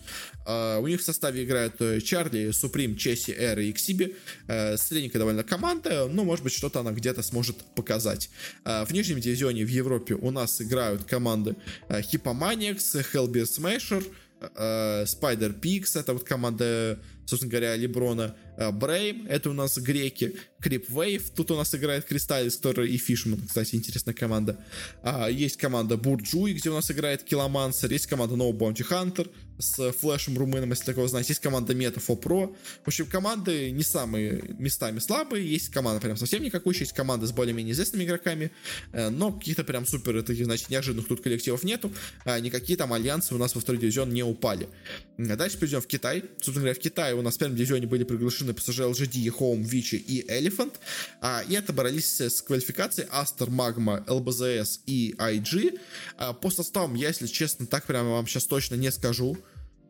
Uh, у них в составе играют э, Чарли, Суприм, Чесси, Эр и Иксиби. Uh, средненькая довольно команда, но, может быть, что-то она где-то сможет показать. Uh, в нижнем дивизионе в Европе у нас играют команды Hippomaniacs, Hellbeer Smasher, Spider Pix, это вот команда, собственно говоря, Леброна, Брейм, это у нас греки, Крип Вейв, тут у нас играет Кристаллис, который и Фишман, кстати, интересная команда. А, есть команда Бурджуй, где у нас играет Киломансер, есть команда No Bounty Hunter, с Флэшем Румыном, если такого знаете. Есть команда Meta for Pro. В общем, команды не самые местами слабые. Есть команда прям совсем никакой. Есть команды с более-менее известными игроками. Э, но каких-то прям супер, таких, значит, неожиданных тут коллективов нету. А никакие там альянсы у нас во второй дивизион не упали. Дальше перейдем в Китай. Собственно говоря, в Китае у нас в первом дивизионе были приглашены PSG, LGD, Home, Вичи и Elephant. А, и отобрались с квалификацией Астер, Магма, ЛБЗС и IG. А, по составам я, если честно, так прямо вам сейчас точно не скажу.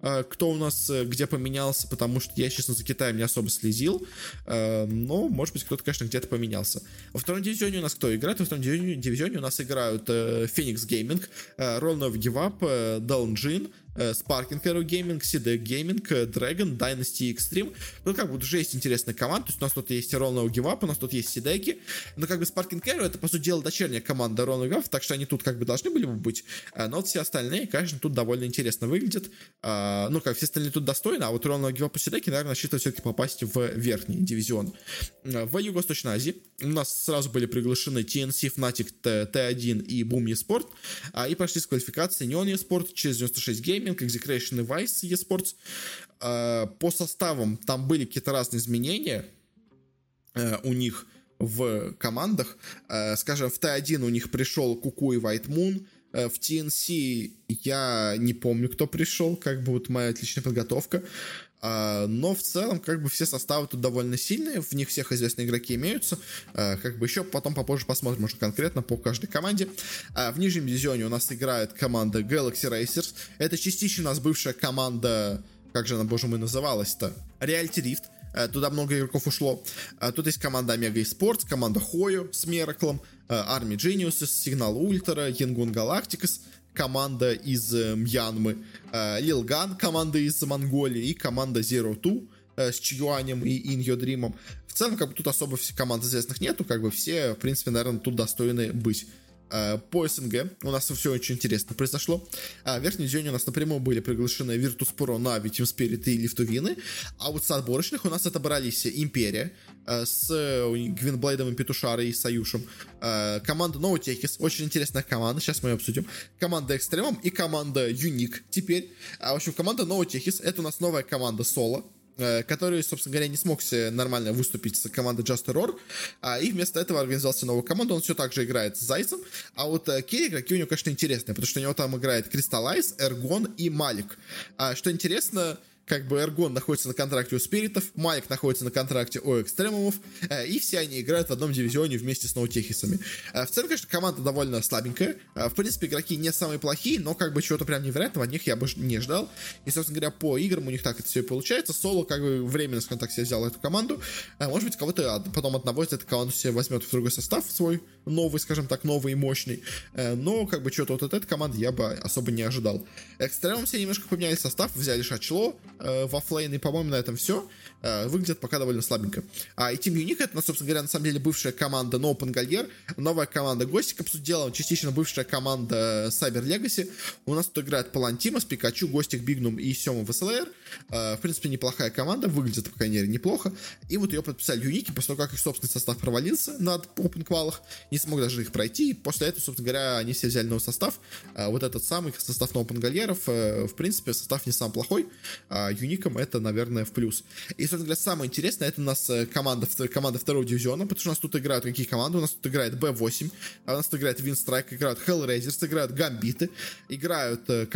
Э, кто у нас э, где поменялся, потому что я, честно, за Китаем не особо следил, э, но, может быть, кто-то, конечно, где-то поменялся. Во втором дивизионе у нас кто играет? Во втором дивизионе у нас играют Phoenix Gaming, Roll No Give Up, Down Jin, Э, Sparking Arrow Gaming, CD Gaming, э, Dragon, Dynasty Extreme. Ну, как бы уже есть интересная команда. То есть у нас тут есть Give Up, у нас тут есть Сидеки. Но как бы Sparking Arrow это, по сути дела, дочерняя команда Give Up, так что они тут как бы должны были бы быть. Э, но вот все остальные, конечно, тут довольно интересно выглядят. Ну, как все остальные тут достойны, а вот Give Up и Сидеки, наверное, рассчитывают все-таки попасть в верхний дивизион. В Юго-Восточной Азии у нас сразу были приглашены TNC, Fnatic, T1 и Boom eSport. И прошли с квалификации Neon eSport через 96 Gaming, Gaming, Execration и Vice eSports. А, по составам там были какие-то разные изменения э, у них в командах. Э, скажем, в Т1 у них пришел Куку и White Moon, в TNC я не помню, кто пришел, как бы вот моя отличная подготовка. А, но в целом, как бы все составы тут довольно сильные, в них всех известные игроки имеются. А, как бы еще потом попозже посмотрим уже конкретно по каждой команде. А, в нижнем дивизионе у нас играет команда Galaxy Racers. Это частично у нас бывшая команда, как же она, боже мой, называлась-то? Reality Rift. Туда много игроков ушло. Тут есть команда Omega Esports, команда Хою с Мераклом, Army Geniuses, Signal Ultra, Yangon Galacticus — команда из э, Мьянмы, э, Лилган, команда из Монголии и команда Zero Two э, с Чьюанем и Иньо Дримом. В целом, как бы тут особо команд известных нету, как бы все, в принципе, наверное, тут достойны быть. По СНГ у нас все очень интересно произошло. В верхней дивизионе у нас напрямую были приглашены Virtus.pro, Navi, Team Spirit и Лифтувины. А вот с отборочных у нас отобрались Империя, Э, с э, Гвинблейдом и Петушарой и Саюшем. Э, команда Ноутехис, очень интересная команда, сейчас мы ее обсудим. Команда Экстремум и команда Юник теперь. А, в общем, команда Ноутехис, это у нас новая команда Соло, который, собственно говоря, не смог нормально выступить с командой Just Error, а, и вместо этого организовался новую команду, он все так же играет с Зайцем, а вот Кей игроки у него, конечно, интересные, потому что у него там играет Кристаллайз, Эргон и Малик. А, что интересно, как бы Эргон находится на контракте у Спиритов, Майк находится на контракте у Экстремумов, э, и все они играют в одном дивизионе вместе с Наутехисами. Э, в целом, конечно, команда довольно слабенькая. Э, в принципе, игроки не самые плохие, но как бы чего-то прям невероятного от них я бы не ждал. И, собственно говоря, по играм у них так это все и получается. Соло как бы временно, скажем так, себе взял эту команду. Может быть, кого-то потом одного из этой команды себе возьмет в другой состав свой, новый, скажем так, новый и мощный. Но как бы что-то вот от этой команды я бы особо не ожидал. Экстремум все немножко поменяли состав, взяли Шачло, э, во флейн, и, по-моему, на этом все. Э, выглядит пока довольно слабенько. А, и Team Unique, это, ну, собственно говоря, на самом деле бывшая команда No Open Gallier, новая команда Гостик, по сути дела, частично бывшая команда Cyber Legacy. У нас тут играет Палантимас, Пикачу, Гостик, Бигнум и Сема ВСЛР. Э, в принципе, неплохая команда, выглядит, по крайней мере, неплохо. И вот ее подписали Юники, после того, как их собственный состав провалился на Open квалах, не смог даже их пройти. И после этого, собственно говоря, они все взяли новый состав. Э, вот этот самый состав No Galliеров, в принципе, состав не сам плохой. Юникам это, наверное, в плюс. И, собственно говоря, самое интересное, это у нас э, команда, команда второго дивизиона, потому что у нас тут играют какие команды? У нас тут играет B8, а у нас тут играет Winstrike, играют Hellraisers, играют Гамбиты, играют э,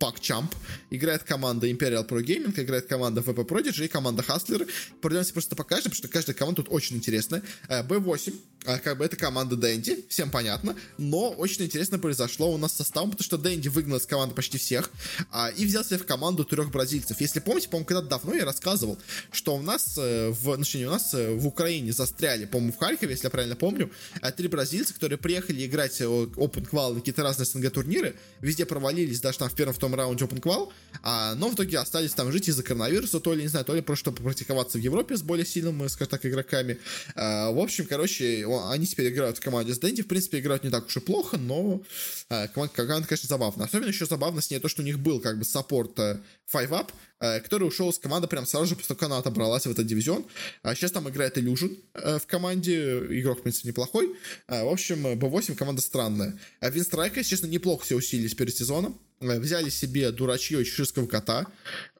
команда PacChamp, играет команда Imperial Pro Gaming, играет команда VP Prodigy и команда Hustler. Пройдемся просто по каждой, потому что каждая команда тут очень интересная. B8, э, как бы это команда Дэнди, всем понятно, но очень интересно произошло у нас составом, потому что Дэнди выгнал из команды почти всех а, и взял себе в команду трех бразильцев. Если помните, по-моему, когда-то давно я рассказывал, что у нас э, в, значит, у нас э, в Украине застряли, по-моему, в Харькове, если я правильно помню, три бразильца, которые приехали играть Open Qual, какие-то разные СНГ турниры, везде провалились, даже там в первом, в том первом раунде Open Qual, а, но в итоге остались там жить из-за коронавируса, то ли, не знаю, то ли просто чтобы практиковаться в Европе с более сильными, скажем так, игроками. А, в общем, короче, они теперь играют в команде с Дэнди, в принципе, играют не так уж и плохо, но а, команда, команда, конечно, забавная. Особенно еще забавно с ней то, что у них был как бы саппорт 5-up, э, э, который ушел из команды прям сразу же, после того, как она отобралась в этот дивизион. А сейчас там играет Illusion э, в команде, игрок, в принципе, неплохой. В общем, B8 команда странная. Винстрайка, честно, неплохо все усилились перед сезоном. Взяли себе дурачье чеширского кота,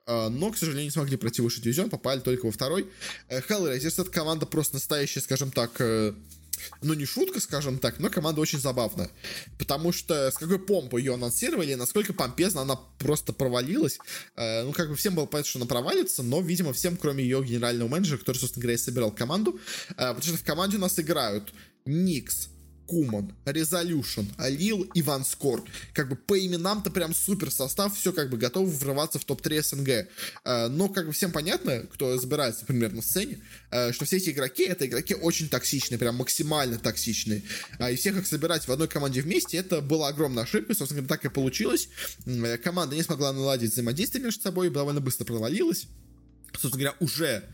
но, к сожалению, не смогли пройти выше дивизион, попали только во второй. Hellraisers — это команда просто настоящая, скажем так, ну, не шутка, скажем так, но команда очень забавная. Потому что с какой помпой ее анонсировали, насколько помпезно она просто провалилась. Э, ну, как бы всем было понятно, что она провалится, но, видимо, всем, кроме ее генерального менеджера, который, собственно говоря, и собирал команду. Э, потому что в команде у нас играют Никс, Куман, Resolution, Алил и Ван Скор. Как бы по именам-то прям супер состав, все как бы готово врываться в топ-3 СНГ. Э, но как бы всем понятно, кто разбирается примерно на сцене, э, что все эти игроки, это игроки очень токсичные, прям максимально токсичные. А, и всех их собирать в одной команде вместе, это была огромная ошибка, собственно, так и получилось. Э, команда не смогла наладить взаимодействие между собой, довольно быстро провалилась собственно говоря, уже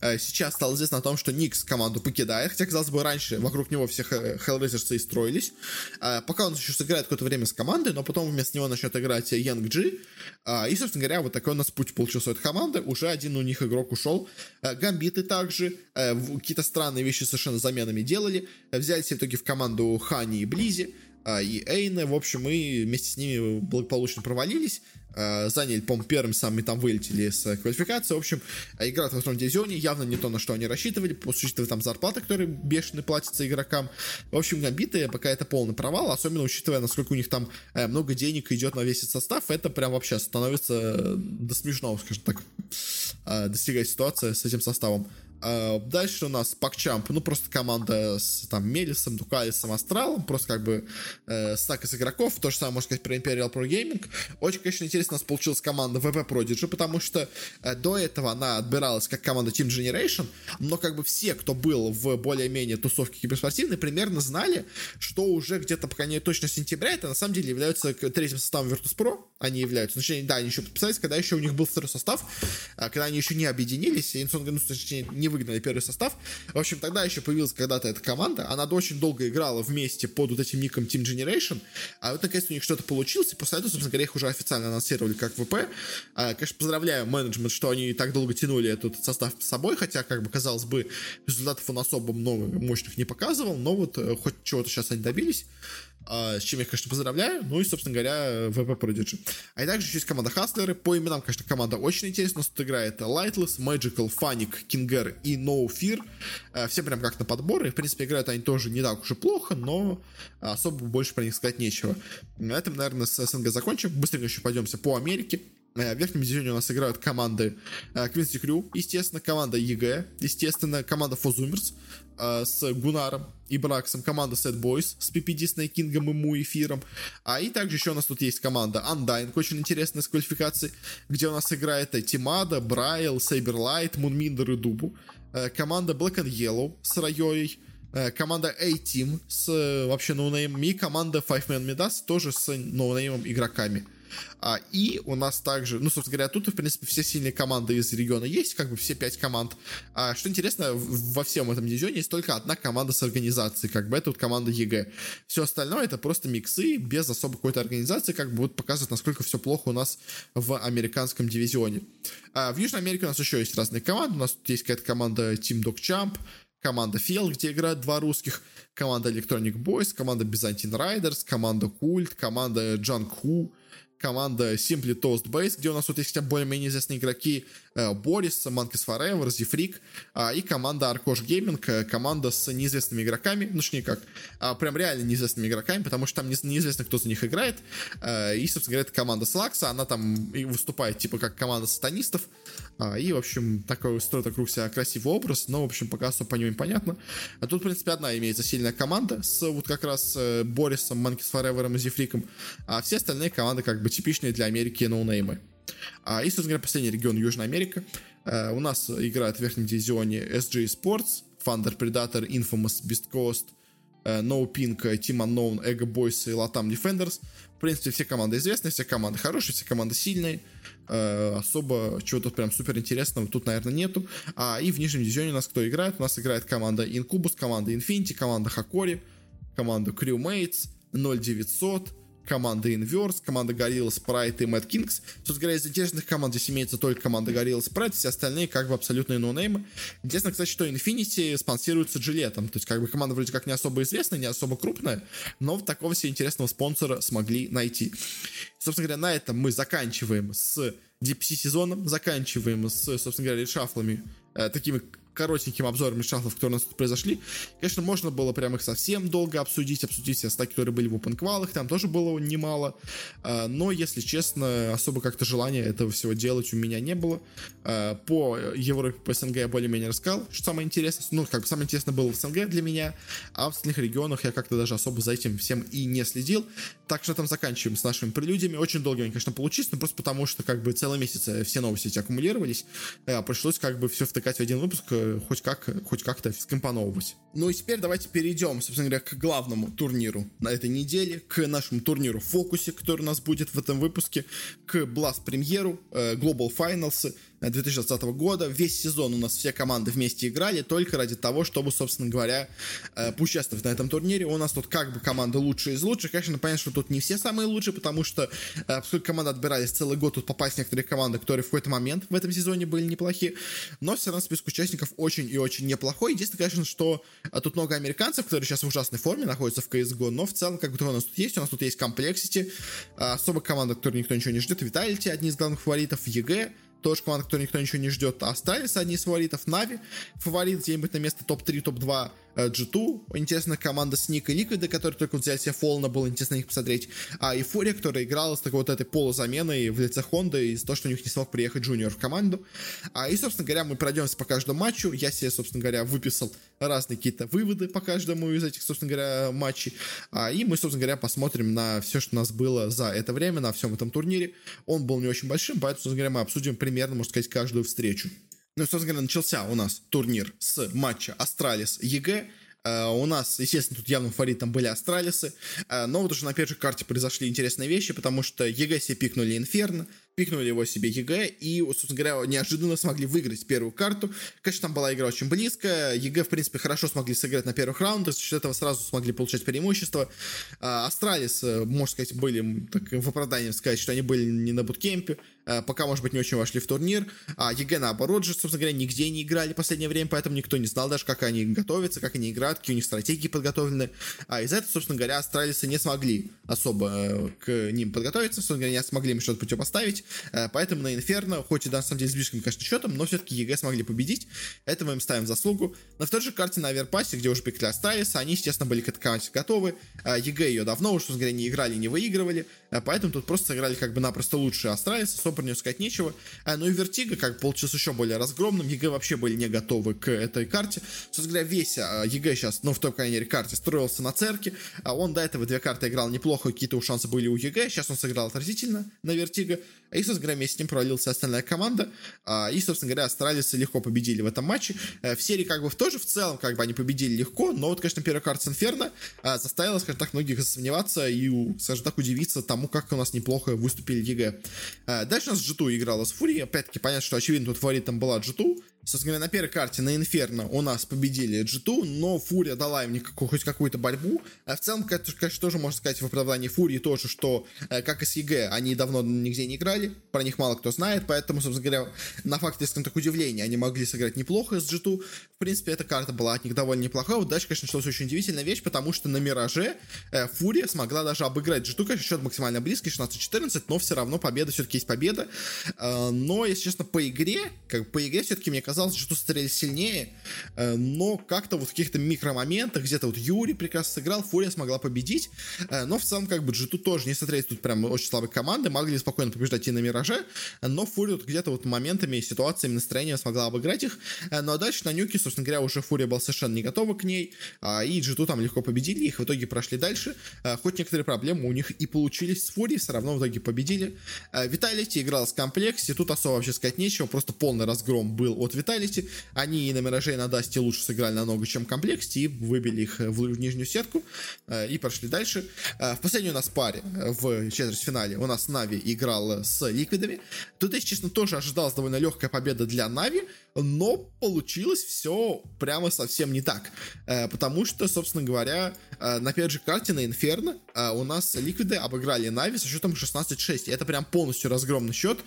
сейчас стало известно о том, что Никс команду покидает, хотя, казалось бы, раньше вокруг него все Hellraisers и строились. Э, пока он еще сыграет какое-то время с командой, но потом вместо него начнет играть Янг Джи. Э, и, собственно говоря, вот такой у нас путь получился от команды. Уже один у них игрок ушел. Э, гамбиты также э, какие-то странные вещи совершенно заменами делали. Взяли себе в итоге в команду Хани и Близи и Эйна, в общем, мы вместе с ними благополучно провалились. Э, заняли, по-моему, первым самыми там вылетели с квалификации. В общем, играют во втором дивизионе, явно не то, на что они рассчитывали, учитывая там зарплаты, которые бешеные платятся игрокам. В общем, гамбиты пока это полный провал, особенно учитывая, насколько у них там э, много денег идет на весь этот состав, это прям вообще становится э, до смешного, скажем так, достигать ситуация с этим составом. Uh, дальше у нас Пакчамп, ну просто команда с там Мелисом, Дукалисом, Астралом, просто как бы э, стак из игроков, то же самое можно сказать про Imperial Pro Gaming. Очень, конечно, интересно у нас получилась команда VP Prodigy, потому что э, до этого она отбиралась как команда Team Generation, но как бы все, кто был в более-менее тусовке киберспортивной, примерно знали, что уже где-то, пока не точно сентября, это на самом деле являются третьим составом Virtus.pro, они являются, точнее, да, они еще подписались, когда еще у них был второй состав, а, когда они еще не объединились, и, ну, точнее, не выгнали первый состав. В общем, тогда еще появилась когда-то эта команда. Она очень долго играла вместе под вот этим ником Team Generation. А вот наконец у них что-то получилось. И после этого, собственно говоря, их уже официально анонсировали как ВП. А, конечно, поздравляю менеджмент, что они так долго тянули этот состав с собой. Хотя, как бы, казалось бы, результатов он особо много мощных не показывал. Но вот э, хоть чего-то сейчас они добились. А, с чем я, конечно, поздравляю. Ну и, собственно говоря, VP Prodigy. А и также еще есть команда Хастлеры. По именам, конечно, команда очень интересная. У нас тут играет Lightless, Magical, Fanic, Kinger и No Fear. А, все прям как на подбор. И, в принципе, играют они тоже не так уж и плохо, но особо больше про них сказать нечего. На этом, наверное, с СНГ закончим. Быстренько еще пойдемся по Америке. Э, в верхнем дивизионе у нас играют команды Квинси э, Crew, естественно, команда EG, естественно, команда 4 Zoomers э, с Гунаром и Браксом, команда Sad Boys с PPD, Снейкингом и Му и Фиром. А и также еще у нас тут есть команда Undying, очень интересная с квалификацией, где у нас играет Тимадо, Брайл, Сейберлайт, Мунмиандер и Дубу. Команда Black and Yellow с Райой, команда A-Team с вообще ноунеймом и команда Five Man Midas тоже с ноунеймом игроками. А, и у нас также, ну, собственно говоря, тут, в принципе, все сильные команды из региона есть, как бы все пять команд. А, что интересно, во всем этом дивизионе есть только одна команда с организацией, как бы это вот команда EG. Все остальное это просто миксы без особо какой-то организации, как бы будут показывать, насколько все плохо у нас в американском дивизионе. А, в Южной Америке у нас еще есть разные команды. У нас тут есть какая-то команда Team Dog Champ, команда Фел, где играют два русских, команда Electronic Boys, команда Byzantine Riders, команда Культ, команда Junk Who, команда Simply Toast Base, где у нас вот есть хотя более-менее известные игроки Борис, Monkeys Forever, э, и команда Arkosh Gaming, э, команда с неизвестными игроками, ну, точнее как, э, прям реально неизвестными игроками, потому что там не, неизвестно, кто за них играет, э, и, собственно говоря, это команда Слакса, она там и выступает типа как команда сатанистов, а, и, в общем, такой строит вокруг себя красивый образ, но, в общем, пока особо по нему непонятно. А тут, в принципе, одна имеется сильная команда с вот как раз э, Борисом, Monkeys Forever и Зифриком, а все остальные команды как бы типичные для Америки ноунеймы. А, и, говоря, последний регион Южная Америка. А, у нас играет в верхнем дивизионе SG Sports, Thunder Predator, Infamous, Beast Coast, No Pink, Team Unknown, Ego Boys и Latam Defenders. В принципе, все команды известны, все команды хорошие, все команды сильные. Э, особо чего-то прям супер интересного тут, наверное, нету. А, и в нижнем дивизионе у нас кто играет? У нас играет команда Incubus, команда Infinity, команда Hakori, команда Crewmates, 0900, команда Inverse, команда Gorilla Sprite и Mad Kings. Собственно говоря, из интересных команд здесь имеется только команда Gorilla Sprite, все остальные как бы абсолютные ноунеймы. Интересно, кстати, что Infinity спонсируется джилетом, то есть как бы команда вроде как не особо известная, не особо крупная, но такого себе интересного спонсора смогли найти. Собственно говоря, на этом мы заканчиваем с DPC сезоном, заканчиваем с, собственно говоря, решафлами, э, такими коротеньким обзором шафлов, которые у нас тут произошли. Конечно, можно было прям их совсем долго обсудить, обсудить все стаки, которые были в опенквалах, там тоже было немало. А, но, если честно, особо как-то желания этого всего делать у меня не было. А, по Европе, по СНГ я более-менее рассказал, что самое интересное. Ну, как бы самое интересное было в СНГ для меня, а в остальных регионах я как-то даже особо за этим всем и не следил. Так что там заканчиваем с нашими прелюдиями. Очень долго они, конечно, получились, но просто потому, что как бы целый месяц все новости эти аккумулировались. Э, пришлось как бы все втыкать в один выпуск, хоть, как, хоть как-то скомпоновывать. Ну и теперь давайте перейдем, собственно говоря, к главному турниру на этой неделе, к нашему турниру фокусе, который у нас будет в этом выпуске, к Blast премьеру, э, Global Finals, 2020 года. Весь сезон у нас все команды вместе играли только ради того, чтобы, собственно говоря, э, поучаствовать на этом турнире. У нас тут как бы команда лучшие из лучших. Конечно, понятно, что тут не все самые лучшие, потому что э, поскольку команды отбирались целый год, тут попасть некоторые команды, которые в какой-то момент в этом сезоне были неплохие. Но все равно список участников очень и очень неплохой. Единственное, конечно, что э, тут много американцев, которые сейчас в ужасной форме находятся в CSGO, но в целом, как бы у нас тут есть, у нас тут есть Complexity, особо команда, которой никто ничего не ждет, Vitality, одни из главных фаворитов, EG, тоже команда, которой никто ничего не ждет. Астралис одни из фаворитов Нави. Фаворит где-нибудь на место топ-3, топ-2 G2. Интересная команда с NiKo и Liquid, которые только взяли себе Фоллена, было интересно их посмотреть. А и Фурия, которая играла с такой вот этой полузаменой в лице Хонда из-за того, что у них не смог приехать Джуниор в команду. А, и, собственно говоря, мы пройдемся по каждому матчу. Я себе, собственно говоря, выписал разные какие-то выводы по каждому из этих, собственно говоря, матчей. А, и мы, собственно говоря, посмотрим на все, что у нас было за это время, на всем этом турнире. Он был не очень большим, поэтому, собственно говоря, мы обсудим примерно, можно сказать, каждую встречу. Ну, собственно говоря, начался у нас турнир с матча Астралис EG. Э, у нас, естественно, тут явным фаворитом были Астралисы, э, но вот уже на первой карте произошли интересные вещи, потому что EG себе пикнули Инферно, пикнули его себе EG и, собственно говоря, неожиданно смогли выиграть первую карту. Конечно, там была игра очень близкая, EG, в принципе, хорошо смогли сыграть на первых раундах, за счет этого сразу смогли получать преимущество. Э, Астралис, можно сказать, были так, в оправдании сказать, что они были не на буткемпе, Э, пока, может быть, не очень вошли в турнир. А EG, наоборот же, собственно говоря, нигде не играли в последнее время, поэтому никто не знал даже, как они готовятся, как они играют, какие у них стратегии подготовлены. А из-за этого, собственно говоря, Астралисы не смогли особо э, к ним подготовиться, собственно говоря, не смогли им что-то противопоставить. Э, поэтому на Инферно, хоть и да, на самом деле с близким, конечно, счетом, но все-таки EG смогли победить. Это мы им ставим заслугу. На второй же карте на Оверпасе, где уже пикли Астралис, они, естественно, были к команде готовы. EG ее давно уже, собственно говоря, не играли, не выигрывали. Поэтому тут просто сыграли как бы напросто лучше Астралис, особо не сказать нечего. А, ну и Вертиго как получился еще более разгромным. EG вообще были не готовы к этой карте. Собственно говоря, весь а, EG сейчас, ну, в той, крайней мере, карте строился на CeRq'е. А он до этого две карты играл неплохо, какие-то шансы были у EG. Сейчас он сыграл отвратительно на Вертиго. И, собственно говоря, вместе с ним провалилась остальная команда. А, и, собственно говоря, Астралисы легко победили в этом матче. Э, в серии, как бы, тоже в целом, как бы, они победили легко. Но вот, конечно, первая карта с Инферно заставила, скажем так, многих засомневаться и, скажем так, удивиться тому, как у нас неплохо выступили EG. Э, дальше у нас G2 играла с Фурией. Опять-таки, понятно, что, очевидно, тут фаворитом была G2. Собственно говоря, на первой карте на Инферно у нас победили G2, но Фурия дала им никакую, хоть какую-то борьбу. А в целом, конечно, тоже можно сказать в оправдании Фурии тоже, что, э, как и с EG, они давно нигде не играли, про них мало кто знает, поэтому, собственно говоря, на факте, скажем так, удивления, они могли сыграть неплохо с G2. В принципе, эта карта была от них довольно неплохая. Вот дальше, конечно, началась очень удивительная вещь, потому что на Мираже э, Фурия смогла даже обыграть G2, конечно, счет максимально близкий, 16-14, но все равно победа все-таки есть победа. Э, но, если честно, по игре, как по игре все-таки мне казалось, что стрель сильнее, э, но как-то вот в каких-то микромоментах, где-то вот Юрий прекрасно сыграл, Фурия смогла победить, э, но в целом как бы G2 тоже не смотреть тут прям очень слабые команды, могли спокойно побеждать и на Мираже, но Фурия вот где-то вот моментами, ситуациями, настроением смогла обыграть их, э, ну а дальше на Нюке, собственно говоря, уже Фурия была совершенно не готова к ней, а, и G2 там легко победили, их в итоге прошли дальше, хоть некоторые проблемы у них и получились с Фурией, все равно в итоге победили. Виталити играл с комплексе, тут особо вообще сказать нечего, просто полный разгром был от Vitality. Они и на Мираже, и на Дасте лучше сыграли намного, чем комплекте, и выбили их в, в нижнюю сетку, и прошли дальше. В последней у нас паре в четвертьфинале у нас Нави играл с Ликвидами. Тут, если честно, тоже ожидалась довольно легкая победа для Нави, но получилось все прямо совсем не так. Потому что, собственно говоря, на первой же карте на Инферно у нас Ликвиды обыграли Нави со счетом 16-6. И это прям полностью разгромный счет.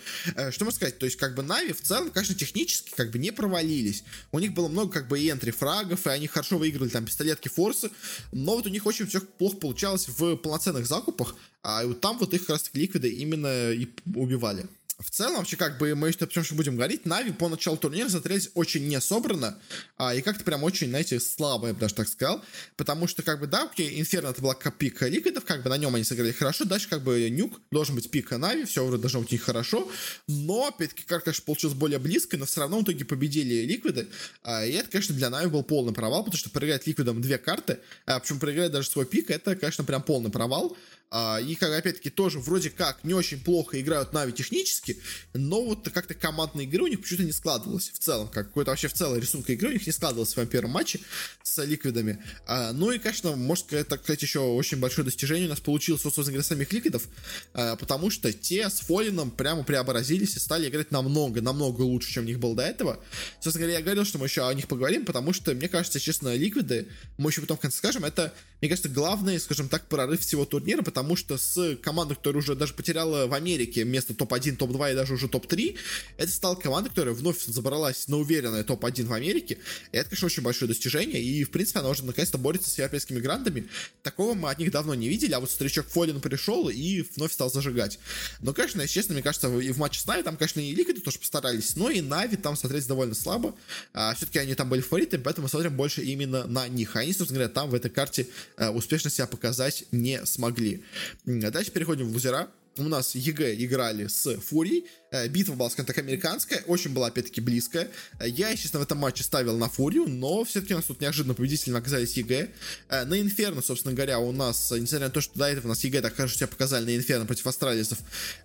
Что можно сказать? То есть, как бы Нави в целом, конечно, технически как бы не провалились. У них было много как бы и entry фрагов, и они хорошо выиграли там пистолетки Форсы, но вот у них очень все плохо получалось в полноценных закупах, а вот там вот их как раз таки ликвиды именно и убивали в целом, вообще, как бы, мы что, что будем говорить, Нави по началу турнира смотрелись очень не собрано, а, и как-то прям очень, знаете, слабо, я бы даже так сказал, потому что, как бы, да, окей, Инферно это была пик ликвидов, как бы, на нем они сыграли хорошо, дальше, как бы, Нюк должен быть пик Нави, все вроде должно быть них хорошо, но, опять-таки, как, конечно, получилось более близко, но все равно в итоге победили ликвиды, а, и это, конечно, для Нави был полный провал, потому что проиграть ликвидам две карты, а, причем проиграть даже свой пик, это, конечно, прям полный провал, а, и, как, опять-таки, тоже вроде как не очень плохо играют Нави технически, но вот как-то командная игры у них почему-то не складывалась в целом, как какой-то вообще в целом рисунка игры у них не складывалась в своем первом матче с Ликвидами. А, ну и, конечно, может так сказать, еще очень большое достижение у нас получилось, вот, собственно говоря, самих Ликвидов, а, потому что те с Фолином прямо преобразились и стали играть намного, намного лучше, чем у них было до этого. Собственно говоря, я говорил, что мы еще о них поговорим, потому что, мне кажется, честно, Ликвиды, мы еще потом в конце скажем, это, мне кажется, главный, скажем так, прорыв всего турнира, потому что с командой, которая уже даже потеряла в Америке место топ-1, топ-2 и даже уже топ-3, это стала команда, которая вновь забралась на уверенное топ-1 в Америке. И это, конечно, очень большое достижение, и, в принципе, она уже наконец-то борется с европейскими грандами. Такого мы от них давно не видели, а вот старичок Фолин пришел и вновь стал зажигать. Но, конечно, если честно, мне кажется, и в матче с Нави там, конечно, и Ликвиды тоже постарались, но и Нави там смотреть довольно слабо. А, все-таки они там были фаворитами, поэтому мы смотрим больше именно на них. А они, собственно говоря, там в этой карте а, успешно себя показать не смогли. Дальше переходим в лузера. У нас EG играли с Фурией, битва была, скажем так, американская, очень была, опять-таки, близкая. Э, я, естественно, в этом матче ставил на Фурию, но все-таки у нас тут неожиданно победителями оказались EG. Э, на Инферно, собственно говоря, у нас, несмотря на то, что до этого у нас EG так хорошо себя показали на Инферно против Астралисов,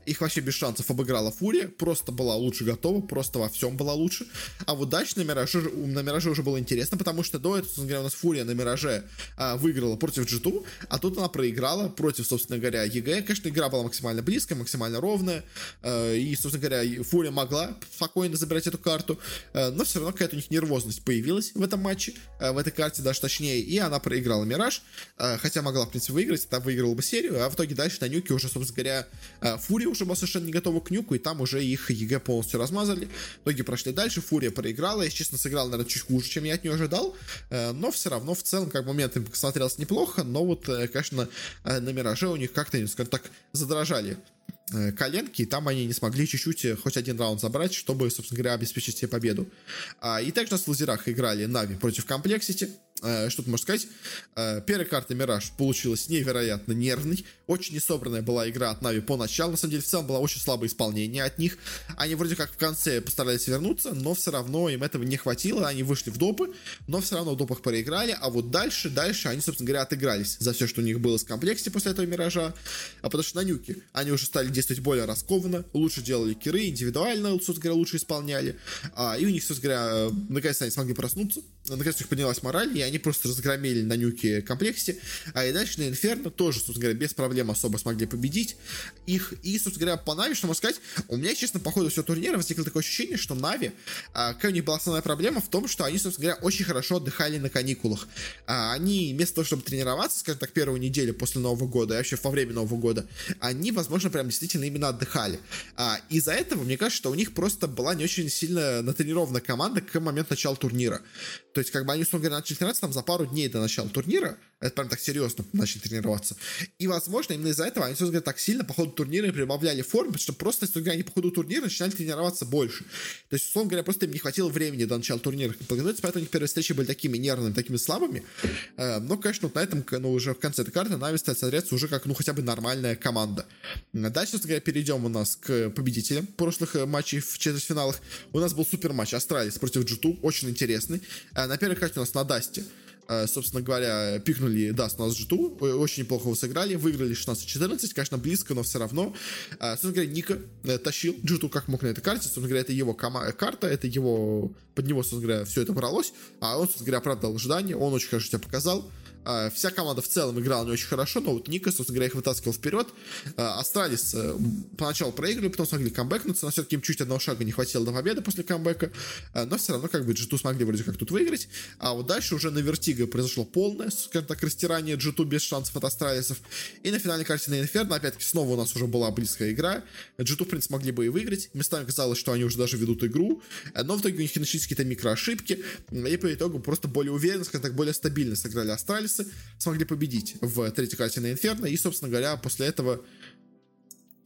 их вообще без шансов обыграла Фурия, просто была лучше готова, просто во всем была лучше. А вот дальше на Мираже, на Мираже уже было интересно, потому что до этого, собственно говоря, у нас Фурия на Мираже выиграла против G2, а тут она проиграла против, собственно говоря, EG. Конечно, игра была максимально близкая, максимально ровная, и, собственно собственно говоря, Фурия могла спокойно забирать эту карту, э, но все равно какая-то у них нервозность появилась в этом матче, э, в этой карте даже точнее, и она проиграла Мираж, э, хотя могла, в принципе, выиграть, там выиграла бы серию, а в итоге дальше на нюке уже, собственно говоря, Фурия уже была совершенно не готова к нюку, и там уже их EG полностью размазали, в итоге прошли дальше, Фурия проиграла, я, честно, сыграл, наверное, чуть хуже, чем я от нее ожидал, но все равно, в целом, как момент им смотрелся неплохо, но вот, конечно, на Мираже у них как-то, скажем так, задрожали коленки, и там они не смогли чуть-чуть э, хоть один раунд забрать, чтобы, собственно говоря, обеспечить себе победу. А, и также на лузерах играли Нави против Комплексити. Э, что тут можно сказать? Э, первая карта Мираж получилась невероятно нервной. Очень несобранная была игра от Нави по началу. На самом деле, в целом было очень слабое исполнение от них. Они вроде как в конце постарались вернуться, но все равно им этого не хватило. Они вышли в допы, но все равно в допах проиграли. А вот дальше, дальше они, собственно говоря, отыгрались за все, что у них было с комплекте после этого Миража. А потому что на нюке они уже стали действовать более раскованно, лучше делали киры, индивидуально, собственно говоря, лучше исполняли. А, и у них, собственно говоря, э, наконец-то они смогли проснуться. Наконец у них поднялась мораль, и они просто разгромили на нюке комплекте, а и дальше на Инферно тоже, собственно говоря, без проблем особо смогли победить их, и, собственно говоря, по Нави, что можно сказать, у меня, честно, по ходу всего турнира возникло такое ощущение, что Нави, а, какая у них была основная проблема в том, что они, собственно говоря, очень хорошо отдыхали на каникулах. А, они вместо того, чтобы тренироваться, скажем так, первую неделю после Нового года, и вообще во время Нового года, они, возможно, прям действительно именно отдыхали. А, из-за этого, мне кажется, что у них просто была не очень сильно натренированная команда к моменту начала турнира. То есть, как бы они, условно говоря, начали тренироваться там за пару дней до начала турнира, это прям так серьезно начали тренироваться. И, возможно, именно из-за этого они, говоря, так сильно по ходу турнира прибавляли форму, что просто, говоря, они по ходу турнира начинали тренироваться больше. То есть, условно говоря, просто им не хватило времени до начала турнира подготовиться, поэтому у них первые встречи были такими нервными, такими слабыми. Э, но, конечно, вот на этом, ну, уже в конце этой карты Нави стали смотреться уже как, ну, хотя бы нормальная команда. Дальше, собственно говоря, перейдем у нас к победителям прошлых э, матчей в четвертьфиналах. У нас был супер матч Астралис против G2, очень интересный. Э, на первой карте у нас на Дасте собственно говоря, пикнули Даст нас G2, очень неплохо сыграли, выиграли 16-14, конечно, близко, но все равно. Э, собственно говоря, Нико э, тащил G2 как мог на этой карте, собственно говоря, это его кома- карта, это его, под него, собственно говоря, все это бралось, а он, собственно говоря, оправдал ожидания, он очень хорошо себя показал, а, вся команда в целом играла не очень хорошо, но вот Нико, собственно говоря, их вытаскивал вперед. А, Астралис э, поначалу проиграли, потом смогли камбэкнуться, но все-таки им чуть одного шага не хватило до победы после камбэка, а, но все равно как бы G2 смогли вроде как тут выиграть, а вот дальше уже на Вертиго произошло полное, скажем так, растирание G2 без шансов от Астралисов, и на финальной карте на Инферно, опять-таки, снова у нас уже была близкая игра, G2, в принципе, могли бы и выиграть, местами казалось, что они уже даже ведут игру, но в итоге у них начались какие-то микроошибки, и по итогу просто более уверенно, скажем так, более стабильно сыграли Астралисы, смогли победить в третьей карте на Инферно, и, собственно говоря, после этого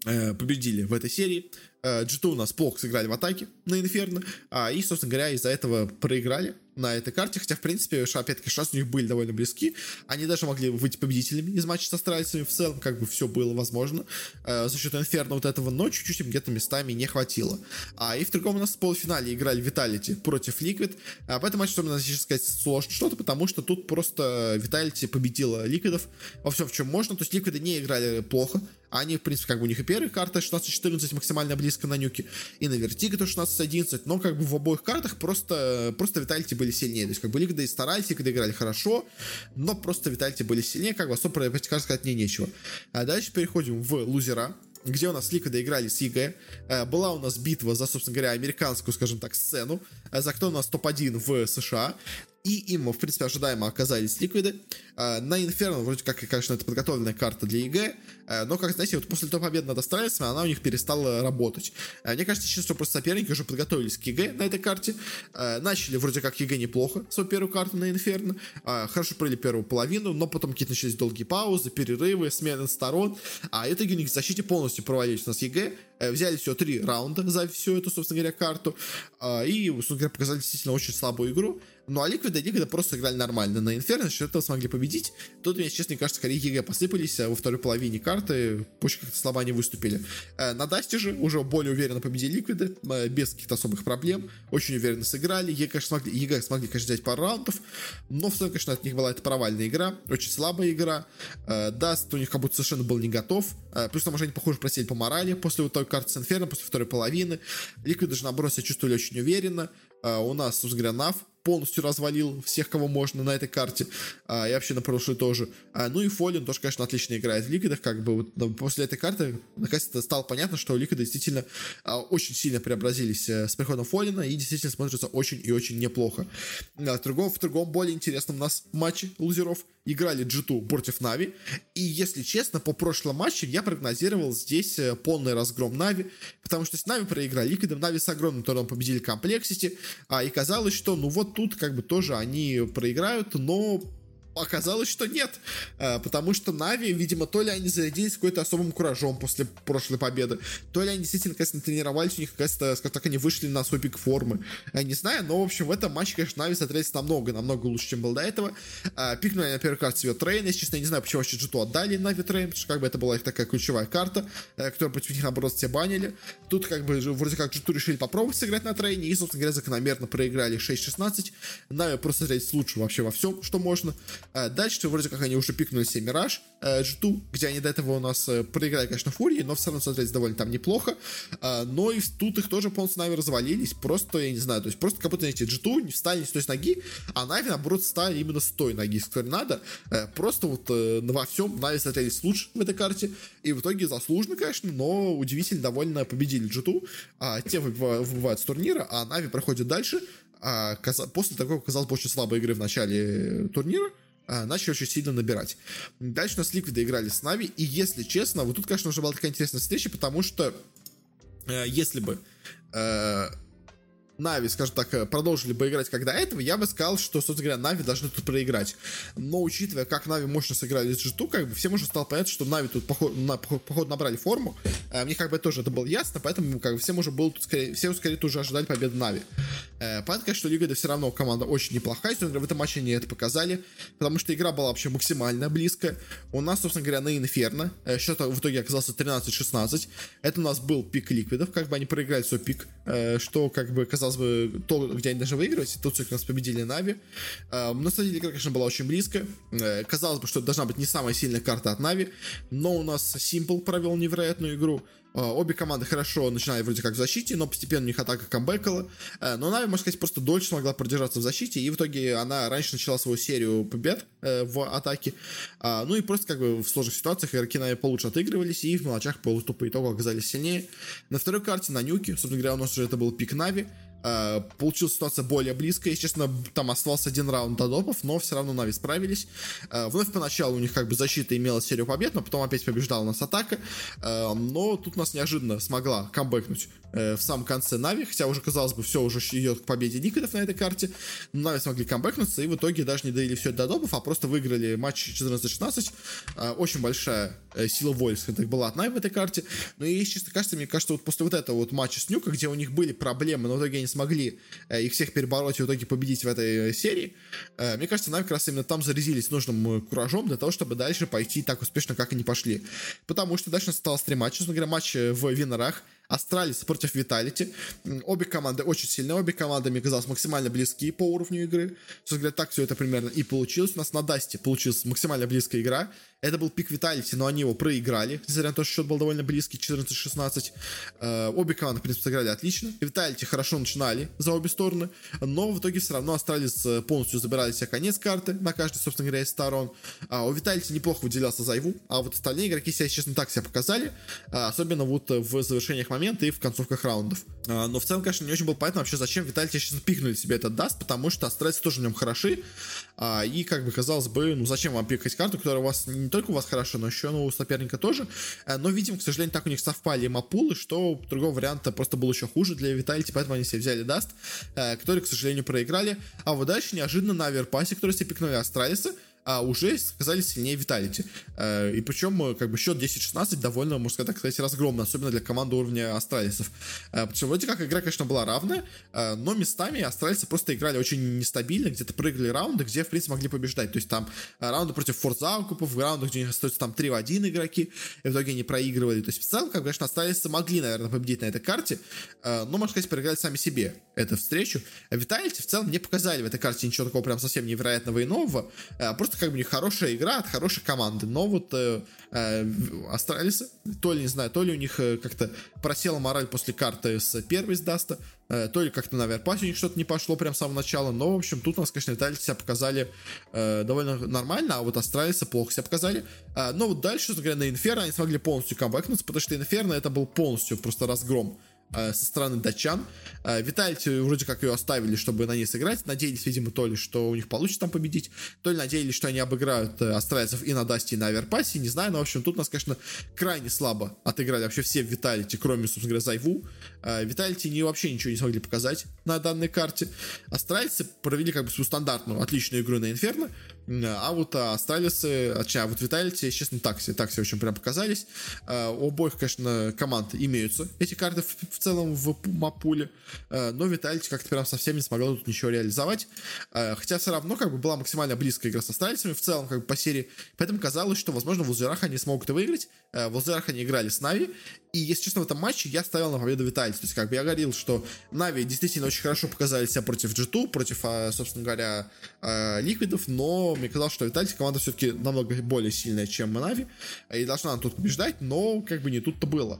э, победили в этой серии. G2 у нас плохо сыграли в атаке на Инферно, а, и, собственно говоря, из-за этого проиграли на этой карте, хотя, в принципе, опять-таки, шансы у них были довольно близки. Они даже могли выйти победителями из матча с Астралисами в целом, как бы все было возможно э, за счет Инферно вот этого, но чуть-чуть им где-то местами не хватило. А и в другом у нас в полуфинале играли Виталити против Ликвид. А по этому матчу, сейчас сказать, сложно что-то, потому что тут просто Виталити победила Ликвидов во всем, в чем можно. То есть Ликвиды не играли плохо, они, в принципе, как бы у них и первая карта 16-14 максимально близко на нюке, и на Вертиго тоже 16-11, но как бы в обоих картах просто, просто Виталити были сильнее. То есть как бы Ликвиды и старались, Ликвиды играли хорошо, но просто Виталити были сильнее, как бы особо про эти карты сказать мне нечего. А дальше переходим в лузера, где у нас Ликвиды играли с EG. Была у нас битва за, собственно говоря, американскую, скажем так, сцену, за кто у нас топ-1 в США и им, в принципе, ожидаемо оказались ликвиды. А, на Инферно, вроде как, конечно, это подготовленная карта для EG, а, но, как знаете, вот после той победы над Астралисом она у них перестала работать. А, мне кажется, сейчас что просто соперники уже подготовились к EG на этой карте, начали вроде как EG неплохо, свою первую карту на Инферно, хорошо провели первую половину, но потом какие-то начались долгие паузы, перерывы, смены сторон, а итоге у них в защите полностью провалились у нас EG, взяли все три раунда за всю эту, собственно говоря, карту, и, собственно говоря, показали действительно очень слабую игру, ну а Ликвиды Ликвиды просто играли нормально. На Инферно что этого смогли победить. Тут, мне честно кажется, скорее EG посыпались, а во второй половине карты очень как-то слабо они выступили. Э, на Дасте же уже более уверенно победили Ликвиды, э, без каких-то особых проблем. Очень уверенно сыграли. EG, конечно, смогли, EG смогли, конечно, взять пару раундов, но в целом, конечно, от них была это провальная игра, очень слабая игра. Э, Даст у них как будто совершенно был не готов. Плюс там уже они, похоже, просели по морали после вот той карты с Инферно, после второй половины. Ликвиды же, наоборот, себя чувствовали очень уверенно. У нас, собственно говоря, Нав полностью развалил всех, кого можно на этой карте, а, и вообще на прошлой тоже. А, ну и Фолин тоже, конечно, отлично играет в Ликвидах, как бы вот, после этой карты наконец-то стало понятно, что Ликвиды действительно а, очень сильно преобразились а, с приходом Фолина и действительно смотрятся очень и очень неплохо. А, в, другом, в другом более интересном у нас матче лузеров играли G2 против Нави, и если честно, по прошлому матчу я прогнозировал здесь э, полный разгром Нави, потому что с Нави проиграли Ликвидам, Нави с огромным трудом победили Complexity, а, и казалось, что ну вот тут как бы тоже они проиграют, но оказалось, что нет. Э, потому что Нави, видимо, то ли они зарядились какой-то особым куражом после прошлой победы, то ли они действительно, конечно, тренировались, у них, кажется, скажем так, они вышли на свой пик формы. Я не знаю, но, в общем, в этом матче, конечно, Нави смотрелись намного, намного лучше, чем был до этого. Э, пикнули на первой карте себе Трейн, если честно, я не знаю, почему вообще G2 отдали Нави Трейн, потому что как бы это была их такая ключевая карта, э, которую против них, наоборот, все банили. Тут как бы вроде как G2 решили попробовать сыграть на Трейне, и, собственно говоря, закономерно проиграли 6-16. Нави просто смотрелись лучше вообще во всем, что можно. Э, дальше вроде как они уже пикнули себе Мираж G2, где они до этого у нас э, проиграли, конечно, Фурии, но в целом смотрелись довольно там неплохо. Э, но и тут их тоже полностью Нави развалили. Просто, я не знаю, то есть просто как будто эти G2 не встали с той ноги, а Нави, наоборот, встали именно с той ноги, с которой надо. Просто вот во всем Нави смотрелись лучше в этой карте. И в итоге заслуженно, конечно, но удивительно довольно победили G2. А те выбывают с турнира, а Нави проходят дальше. А, после такой, казалось бы, очень слабой игры в начале турнира, а, начали очень сильно набирать. Дальше у нас Ликвиды играли с Нави, и если честно, вот тут, конечно, уже была такая интересная встреча, потому что э, если бы э, Нави, скажем так, э, продолжили бы играть как до этого, я бы сказал, что, собственно говоря, Нави должны тут проиграть. Но учитывая, как Нави мощно сыграли с G2, как бы всем уже стало понятно, что Нави тут походу, на, походу набрали форму. Э, мне как бы тоже это было ясно, поэтому как бы всем уже было тут скорее, все скорее уже ожидали победы Нави. Э, понятно, конечно, что Ликвиды это все равно команда очень неплохая, но в этом матче они это показали, потому что игра была вообще максимально близкая. У нас, собственно говоря, на Инферно э, счет в итоге оказался 13-16. Это у нас был пик Ликвидов, как бы они проиграли свой пик, э, что как бы казалось казалось бы, то, где они должны выигрывать. Тут у нас победили Нави. На самом деле, игра, конечно, была очень близко. Э, казалось бы, что это должна быть не самая сильная карта от Нави, но у нас Simple провел невероятную игру. А, обе команды хорошо начинали вроде как в защите, но постепенно у них атака камбэкала. Э, но Нави, можно сказать, просто дольше смогла продержаться в защите, и в итоге она раньше начала свою серию побед э, в атаке. А, ну и просто как бы в сложных ситуациях игроки Нави получше отыгрывались, и в мелочах по итогу оказались сильнее. На второй карте, на Нюке, собственно говоря, у нас уже это был пик Нави. Э, получилась ситуация более близкая. Естественно, там оставался один раунд до допов, но все равно Нави справились. Э, вновь поначалу у них как бы защита имела серию побед, но потом опять побеждала нас атака. Э, но тут нас неожиданно смогла камбэкнуть в самом конце Нави, хотя уже, казалось бы, все уже идет к победе Ликвидов на этой карте. Но Нави смогли камбэкнуться и в итоге даже не довели все до допов, а просто выиграли матч 14-16. Очень большая э, сила воли, скажем была от Нави в этой карте. Но и, честно кажется, мне кажется, вот после вот этого вот матча с Нюка, где у них были проблемы, но в итоге они смогли э, их всех перебороть и в итоге победить в этой э, серии. Э, мне кажется, Нави как раз именно там зарезились нужным куражом для того, чтобы дальше пойти так успешно, как они пошли. Потому что дальше осталось три матча. Собственно говоря, матч в виннерах. Astralis против Vitality. Обе команды очень сильные, обе команды, мне казалось, максимально близки по уровню игры. Собственно говоря, так все это примерно и получилось. У нас на Дасте получилась максимально близкая игра. Это был пик Vitality, но они его проиграли, несмотря на то, что счет был довольно близкий, 14-16. Э, обе команды, в принципе, сыграли отлично. Vitality хорошо начинали за обе стороны, но в итоге все равно Astralis э, полностью забирали себе конец карты на каждой, собственно говоря, из сторон. А у Vitality неплохо выделялся ZywOo, а вот остальные игроки себя, честно, так себя показали, а, особенно вот в завершениях момента и в концовках раундов. Но в целом, конечно, не очень было понятно вообще, зачем Vitality сейчас пикнули себе этот даст, потому что Astralis тоже в нем хороши, а, и как бы казалось бы, ну зачем вам пикать карту, которая у вас не только у вас хорошо, но еще ну, у соперника тоже. Э, но, видимо, к сожалению, так у них совпали маппулы, что другого варианта просто был еще хуже для Vitality, поэтому они себе взяли Даст, э, который, к сожалению, проиграли. А вот дальше неожиданно на Оверпасе, который себе пикнули Астралисы, а уже оказались сильнее Vitality. Э, и причем, э, как бы, счет 10-16 довольно, можно так сказать, разгромно, особенно для команды уровня астралисов. Э, Причем вроде как игра, конечно, была равная, но местами астралисы просто играли очень нестабильно, где-то прыгали раунды, где, в принципе, могли побеждать. То есть там раунды против форзаукупов, раунды, где у них остаются там 3 в 1 игроки, и в итоге они проигрывали. То есть в целом, как, конечно, астралисы могли, наверное, победить на этой карте, но, можно сказать, проиграли сами себе эту встречу. Виталити в целом не показали в этой карте ничего такого прям совсем невероятного и нового, просто просто как бы хорошая игра от хорошей команды. Но вот э, э, Астралисы, то ли, не знаю, то ли у них э, как-то просела мораль после карты с первой с Даста, э, то ли как-то на Оверпасе у них что-то не пошло прям с самого начала. Но, в общем, тут у нас, конечно, Vitality себя показали э, довольно нормально, а вот Астралисы плохо себя показали. Э, но вот дальше, собственно говоря, на Инферно они смогли полностью камбэкнуться, потому что Инферно это был полностью просто разгром Э, со стороны датчан. Э, Vitality вроде как ее оставили, чтобы на ней сыграть. Надеялись, видимо, то ли, что у них получится там победить, то ли надеялись, что они обыграют э, астралисов и на Дасте, и на Оверпасе. Не знаю, но, в общем, тут нас, конечно, крайне слабо отыграли вообще все Виталити, кроме, собственно говоря, Зайву. Виталити не, вообще ничего не смогли показать на данной карте. Астральцы провели как бы свою стандартную, отличную игру на Инферно. А вот Астралисы, а вот Виталити, честно, так себе, так себе очень прям показались. У обоих, конечно, команд имеются эти карты в, в целом в мапуле, но Виталити как-то прям совсем не смогла тут ничего реализовать. Хотя все равно как бы была максимально близкая игра с Астралисами в целом как бы по серии, поэтому казалось, что, возможно, в лузерах они смогут это выиграть. В лузерах они играли с Нави, и, если честно, в этом матче я ставил на победу Vitality. То есть, как бы я говорил, что Нави действительно очень хорошо показали себя против G2, против, собственно говоря, Ликвидов, но мне казалось, что Vitality команда все-таки намного более сильная, чем Нави, и должна она тут побеждать, но как бы не тут-то было.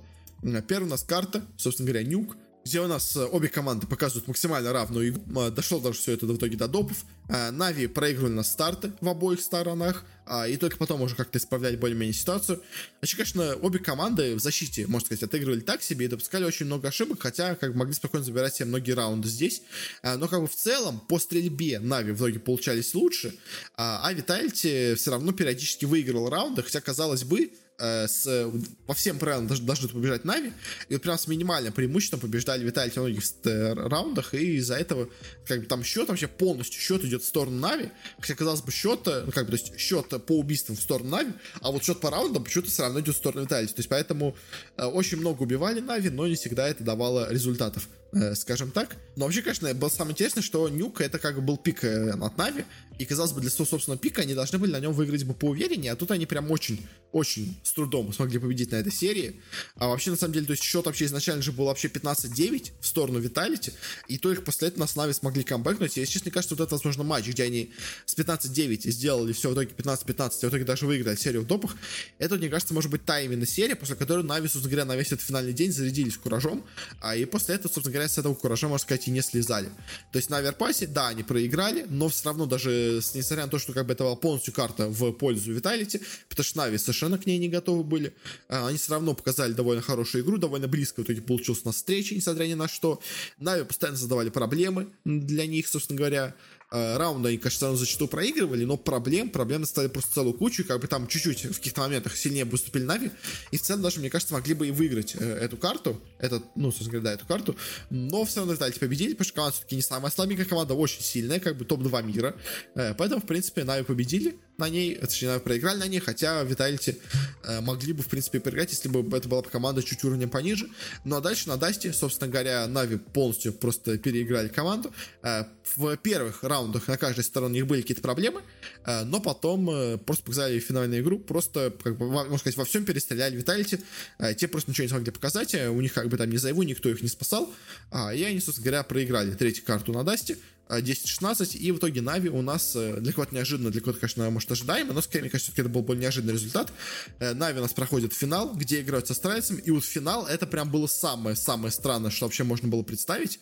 Первая у нас карта, собственно говоря, Нюк, где у нас э, обе команды показывают максимально равную игру. Э, дошло даже все это в итоге до допов. Э, Нави проигрывали на старте в обоих сторонах, а, и только потом уже как-то исправляли более-менее ситуацию. Значит, конечно, обе команды в защите, можно сказать, отыгрывали так себе и допускали очень много ошибок, хотя как бы могли спокойно забирать себе многие раунды здесь. Но как бы в целом по стрельбе Нави в итоге получались лучше, а Витальти все равно периодически выигрывал раунды, хотя, казалось бы, э, с, по всем правилам должны, должны побеждать Нави, и вот прям с минимальным преимуществом побеждали Виталити в многих э, раундах, и из-за этого как бы там счет вообще полностью счет идет в сторону Нави, хотя казалось бы счет, ну как бы, то есть счет по убийствам в сторону Нави, а вот счет по раундам почему-то все равно идет в сторону Vitality, то есть поэтому э, очень много убивали Нави, но не всегда это давало результатов. Э, скажем так. Но вообще, конечно, было самое интересное, что Нюк это как бы был пик э, от Нави, и, казалось бы, для своего собственного пика они должны были на нем выиграть бы поувереннее, а тут они прям очень, очень с трудом смогли победить на этой серии. А вообще, на самом деле, то есть счет вообще изначально же был вообще 15-9 в сторону Vitality, и только после этого на Нави смогли камбэкнуть. И, если честно, мне кажется, вот это, возможно, матч, где они с 15-9 сделали все в итоге 15-15, и в итоге даже выиграли серию в допах. Это, мне кажется, может быть та именно серия, после которой Нави, собственно говоря, на весь этот финальный день зарядились куражом, а и после этого, собственно говоря, с этого куража, можно сказать, и не слезали. То есть на Overpass е, да, они проиграли, но все равно даже несмотря на то, что как бы это была полностью карта в пользу Vitality, потому что Нави совершенно к ней не готовы были, а, они все равно показали довольно хорошую игру, довольно близко в итоге получилась у нас встреча, несмотря ни на что. Нави постоянно задавали проблемы для них, собственно говоря, раунда они, конечно, зачастую проигрывали, но проблем, проблемы стали просто целую кучу, и как бы там чуть-чуть в каких-то моментах сильнее выступили Нави, и в целом даже, мне кажется, могли бы и выиграть э, эту карту, этот, ну, собственно говоря, да, эту карту, но все равно Vitality победили, потому что команда все-таки не самая слабенькая команда, очень сильная, как бы топ-2 мира, э, поэтому, в принципе, Нави победили на ней, точнее, проиграли на ней, хотя Vitality могли бы, в принципе, проиграть, если бы это была бы команда чуть уровнем пониже, ну, а дальше на Dust е, собственно говоря, Нави полностью просто переиграли команду, в первых раундах на каждой стороне у них были какие-то проблемы, э, но потом э, просто показали финальную игру, просто, как бы, можно сказать, во всем перестреляли Vitality, э, те просто ничего не смогли показать, у них как бы там не ZywOo, никто их не спасал, а, и они, собственно говоря, проиграли третью карту на Dust е, 10-16, и в итоге Нави у нас э, для кого-то неожиданно, для кого-то, конечно, может, ожидаемо, но, скорее, мне кажется, это был более неожиданный результат. Э, Нави у нас проходит финал, где играют с астралийцем, и вот финал это прям было самое-самое странное, что вообще можно было представить,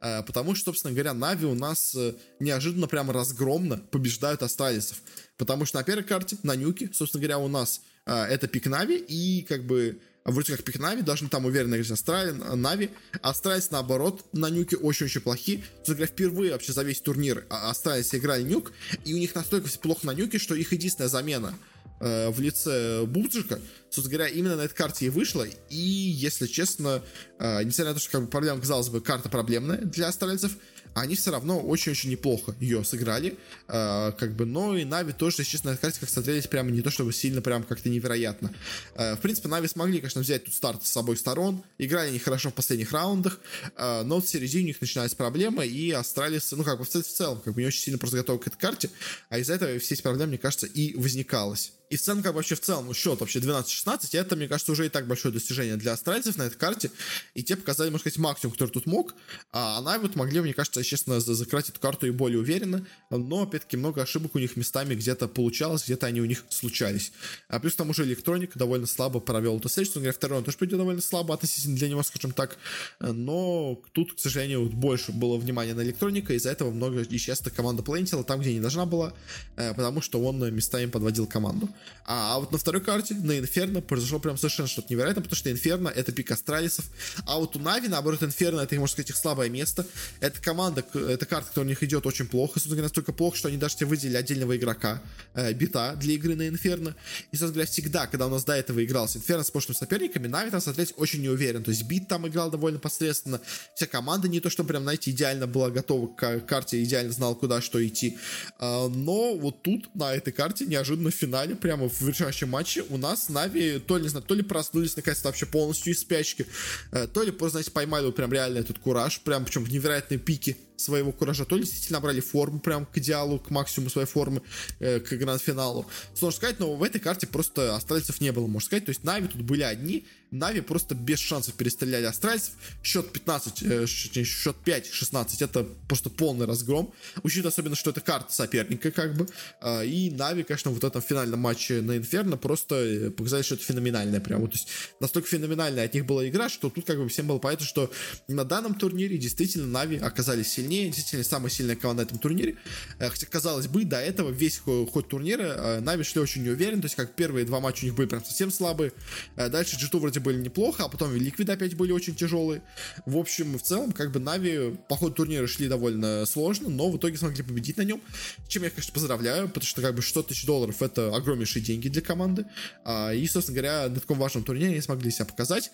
э, потому что, собственно говоря, Нави у нас неожиданно прям разгромно побеждают астралийцев, потому что на первой карте, на Nuke, собственно говоря, у нас это пик Нави, и как бы вроде как пик Нави, должны там уверенно играть Астралий, Нави. Астралийцы, наоборот, на Nuke очень-очень плохи. Говоря, впервые вообще за весь турнир а, астралийцы играли Nuke, и у них настолько все плохо на Nuke, что их единственная замена э, в лице Bubzkji, собственно говоря, именно на этой карте и вышла. И, если честно, э, несмотря на то, что как бы проблема, казалось бы, карта проблемная для астралийцев, они все равно очень-очень неплохо ее сыграли, э, как бы, но и Нави тоже, если честно, на как смотрелись прямо не то, чтобы сильно прям как-то невероятно. Э, в принципе, Нави смогли, конечно, взять тут старт с обоих сторон, играли они хорошо в последних раундах, э, но в середине у них начинались проблемы, и Astralis, ну, как бы в целом, как бы не очень сильно просто готовы к этой карте, а из-за этого все эти проблемы, мне кажется, и возникалось. И в целом, как вообще в целом счет вообще 12-16, это, мне кажется, уже и так большое достижение для австралийцев на этой карте. И те показали, можно сказать, максимум, который тут мог. А она вот могли, мне кажется, честно, закрыть эту карту и более уверенно. Но, опять-таки, много ошибок у них местами где-то получалось, где-то они у них случались. А плюс там уже электроник довольно слабо провел эту встречу. Говоря, второй он тоже пойдет довольно слабо относительно для него, скажем так. Но тут, к сожалению, больше было внимания на электроника. Из-за этого много и часто команда плейнтила там, где не должна была, э, потому что он местами подводил команду. А, а вот на второй карте, на Инферно, произошло прям совершенно что-то невероятное, потому что Инферно — это пик Астралисов, а вот у Нави, наоборот, Инферно — это, можно сказать, их слабое место. Это команда, это карта, которая у них идет очень плохо, собственно настолько плохо, что они даже тебе выделили отдельного игрока, э, бита для игры на Инферно. И, собственно говоря, всегда, когда у нас до этого игрался Инферно с прошлыми соперниками, Нави там смотреть очень неуверен. То есть бит там играл довольно посредственно, вся команда не то, что прям, знаете, идеально была готова к карте, идеально знала, куда что идти. А, но вот тут, на этой карте, неожиданно в финале, прямо в решающем матче у нас Нави то ли, не знаю, то ли проснулись наконец-то вообще полностью из спячки, э, то ли просто, знаете, поймали прям реально этот кураж, прям причем в невероятной пике своего куража, то ли действительно набрали форму прям к идеалу, к максимуму своей формы, э, к гранд-финалу. Сложно сказать, но в этой карте просто астральцев не было, можно сказать. То есть Нави тут были одни, Нави просто без шансов перестреляли астральцев. Счет 15, э, счет 5-16, это просто полный разгром. Учитывая особенно, что это карта соперника, как бы. Э, и Нави, конечно, вот в этом финальном матче на Инферно просто э, показали, что это феноменальное прям. Вот, то есть настолько феноменальная от них была игра, что тут как бы всем было понятно, что на данном турнире действительно Нави оказались сильнее сильнее, действительно самая сильная команда на этом турнире. Э, хотя, казалось бы, до этого весь ход турнира э, Нави шли очень неуверенно, то есть как первые два матча у них были прям совсем слабые, э, дальше G2 вроде были неплохо, а потом Liquid опять были очень тяжелые. В общем, в целом, как бы Нави по ходу турнира шли довольно сложно, но в итоге смогли победить на нем, чем я, конечно, поздравляю, потому что как бы 100 тысяч долларов это огромнейшие деньги для команды, а, и, собственно говоря, на таком важном турнире они смогли себя показать,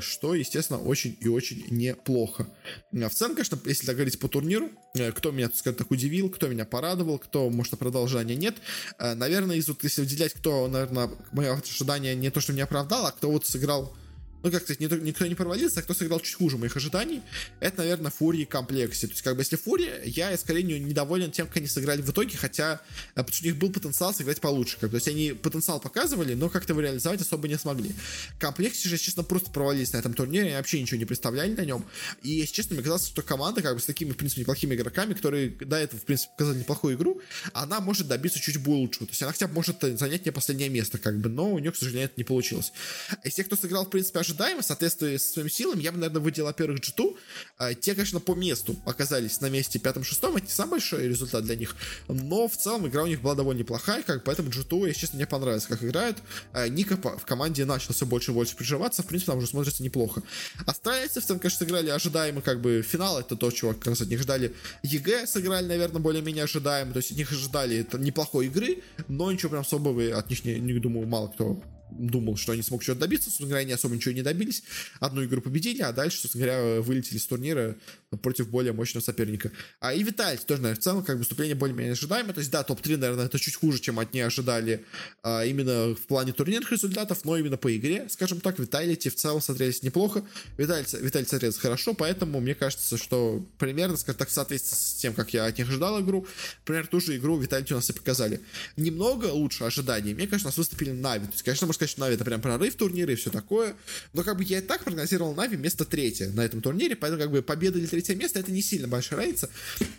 что, естественно, очень и очень неплохо. В целом, конечно, если так говорить по турниру, э, кто меня, скажем так, удивил, кто меня порадовал, кто, может, продолжения нет. Э, наверное, если выделять, кто, наверное, мое ожидание не то, что не оправдал, а кто вот сыграл ну, как сказать, никто, никто не провалился, а кто сыграл чуть хуже моих ожиданий, это, наверное, Фурии и Комплексе. То есть, как бы, если Фурия, я, скорее, недоволен тем, как они сыграли в итоге, хотя, э, у них был потенциал сыграть получше. Как, то есть, они потенциал показывали, но как-то его реализовать особо не смогли. Комплексе же, честно, просто провалились на этом турнире, они вообще ничего не представляли на нем. И, если честно, мне казалось, что команда, как бы, с такими, в принципе, неплохими игроками, которые до этого, в принципе, показали неплохую игру, она может добиться чуть более лучшего. То есть, она хотя бы может занять не последнее место, как бы, но у нее, к сожалению, это не получилось. Из тех, кто сыграл, в принципе, ожидаемо, соответствуя своим силам, я бы, наверное, выделил, во-первых, G2. А, те, конечно, по месту оказались на месте пятом-шестом, это не самый большой результат для них, но в целом игра у них была довольно неплохая, как поэтому G2, если честно, мне понравилось, как играют. А, NiKo в команде начал все больше и больше приживаться, в принципе, там уже смотрится неплохо. Астралийцы в целом, конечно, сыграли ожидаемо, как бы, финал, это то, чего как раз от них ждали. EG сыграли, наверное, более-менее ожидаемо, то есть от них ожидали это неплохой игры, но ничего прям особого от них, не, не думаю, мало кто думал, что они смогут что-то добиться, собственно говоря, они особо ничего не добились. Одну игру победили, а дальше, собственно говоря, вылетели с турнира против более мощного соперника. А и Виталий тоже, наверное, в целом, как выступление более-менее ожидаемо. То есть, да, топ-3, наверное, это чуть хуже, чем от нее ожидали а, именно в плане турнирных результатов, но именно по игре, скажем так, Виталити в целом смотрелись неплохо. Виталий, Виталий смотрелся хорошо, поэтому мне кажется, что примерно, скажем так, в соответствии с тем, как я от них ожидал игру, примерно ту же игру Vitality у нас и показали. Немного лучше ожиданий. Мне кажется, нас выступили Нави. То есть, конечно, можно сказать, что Нави это прям прорыв турнира и все такое. Но как бы я и так прогнозировал Нави место третье на этом турнире, поэтому как бы победа или третье место это не сильно большая разница.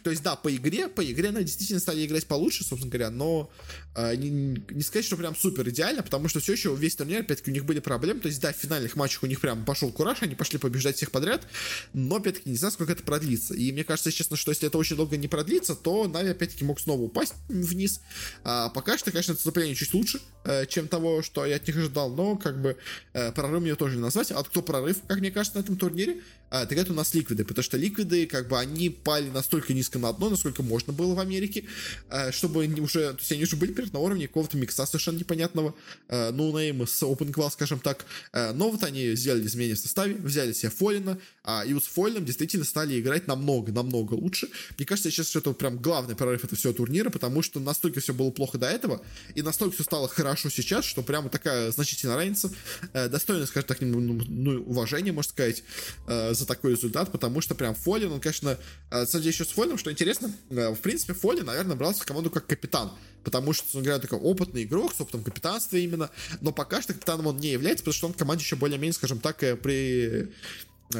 То есть да, по игре, по игре Нави действительно стали играть получше, собственно говоря, но э, не, не сказать, что прям супер идеально, потому что все еще весь турнир, опять-таки, у них были проблемы. То есть да, в финальных матчах у них прям пошел кураж, они пошли побеждать всех подряд, но опять-таки не знаю, сколько это продлится. И мне кажется, честно, что если это очень долго не продлится, то Нави опять-таки мог снова упасть вниз. А пока что, конечно, это выступление чуть лучше, э, чем того, что я от них ожидал, но как бы э, прорывом ее тоже не назвать. А кто прорыв, как мне кажется, на этом турнире, э, так это у нас ликвиды, потому что ликвиды, как бы, они пали настолько низко на дно, насколько можно было в Америке, э, чтобы они уже, то есть они уже были перед на уровне какого-то микса совершенно непонятного, э, ноунейма с Open Class, скажем так, э, но вот они сделали изменения в составе, взяли себе Фолина, а, и вот с Фолином действительно стали играть намного, намного лучше. Мне кажется, сейчас это прям главный прорыв этого всего турнира, потому что настолько все было плохо до этого, и настолько все стало хорошо сейчас, что прямо такая значительная разница, э, достойно, скажем так, ну, ну, уважения, можно сказать, э, за такой результат, потому что прям Фолин, он, конечно, э, кстати, еще с Фолином, что интересно, э, в принципе, Фолин, наверное, брался в команду как капитан, потому что, он говоря, такой опытный игрок с опытом капитанства именно, но пока что капитаном он не является, потому что он в команде еще более-менее, скажем так, э, при...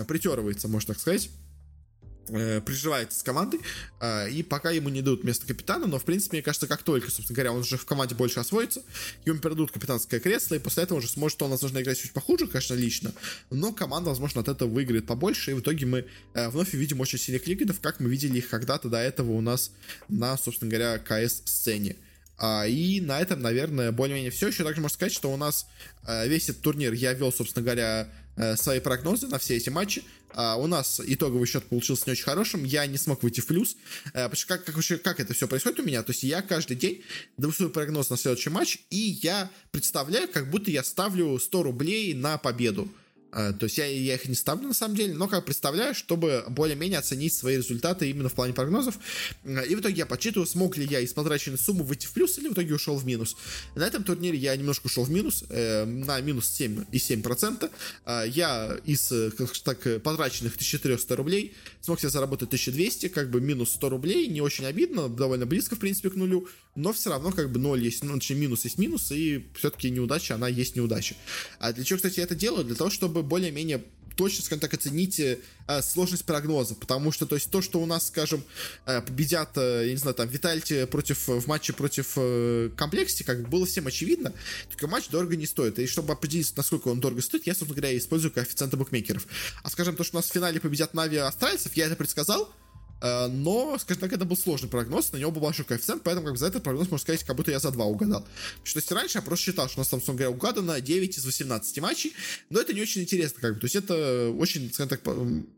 Притерывается, можно так сказать э, приживается с командой, э, и пока ему не дадут место капитана, но, в принципе, мне кажется, как только, собственно говоря, он уже в команде больше освоится, ему передадут капитанское кресло, и после этого уже сможет он, возможно, играть чуть похуже, конечно, лично, но команда, возможно, от этого выиграет побольше, и в итоге мы э, вновь увидим очень сильных ликвидов, как мы видели их когда-то до этого у нас на, собственно говоря, КС-сцене. А, и на этом, наверное, более-менее все. Еще также можно сказать, что у нас э, весь этот турнир я вел, собственно говоря, свои прогнозы на все эти матчи. А, у нас итоговый счет получился не очень хорошим. Я не смог выйти в плюс. Э, потому что как, как, вообще, как это все происходит у меня? То есть я каждый день даю свой прогноз на следующий матч, и я представляю, как будто я ставлю 100 рублей на победу. А, то есть я, я их не ставлю на самом деле, но как представляю, чтобы более-менее оценить свои результаты именно в плане прогнозов. И в итоге я подсчитываю, смог ли я из потраченной суммы выйти в плюс или в итоге ушел в минус. На этом турнире я немножко ушел в минус, э, на минус 7,7%. Э, я из, как так, потраченных 1300 рублей смог себе заработать 1200, как бы минус 100 рублей, не очень обидно, довольно близко, в принципе, к нулю, но все равно как бы 0 есть, ну, точнее, минус есть минус, и все-таки неудача, она есть неудача. А для чего, кстати, я это делаю? Для того, чтобы более-менее точно, скажем так, оцените э, сложность прогноза, потому что, то есть, то, что у нас, скажем, э, победят, э, я не знаю, там, Vitality против, в матче против э, Complexity, как бы было всем очевидно, только матч дорого не стоит, и чтобы определить, насколько он дорого стоит, я, собственно говоря, использую коэффициенты букмекеров. А, скажем, то, что у нас в финале победят Нави астралийцев, я это предсказал, Э, но, скажем так, это был сложный прогноз, на него был большой коэффициент, поэтому как за этот прогноз, можно сказать, как будто я за 2 угадал. Потому что если раньше я просто считал, что у нас там, говоря, угадано 9 из 18 матчей, но это не очень интересно, как бы, то есть это очень, скажем так,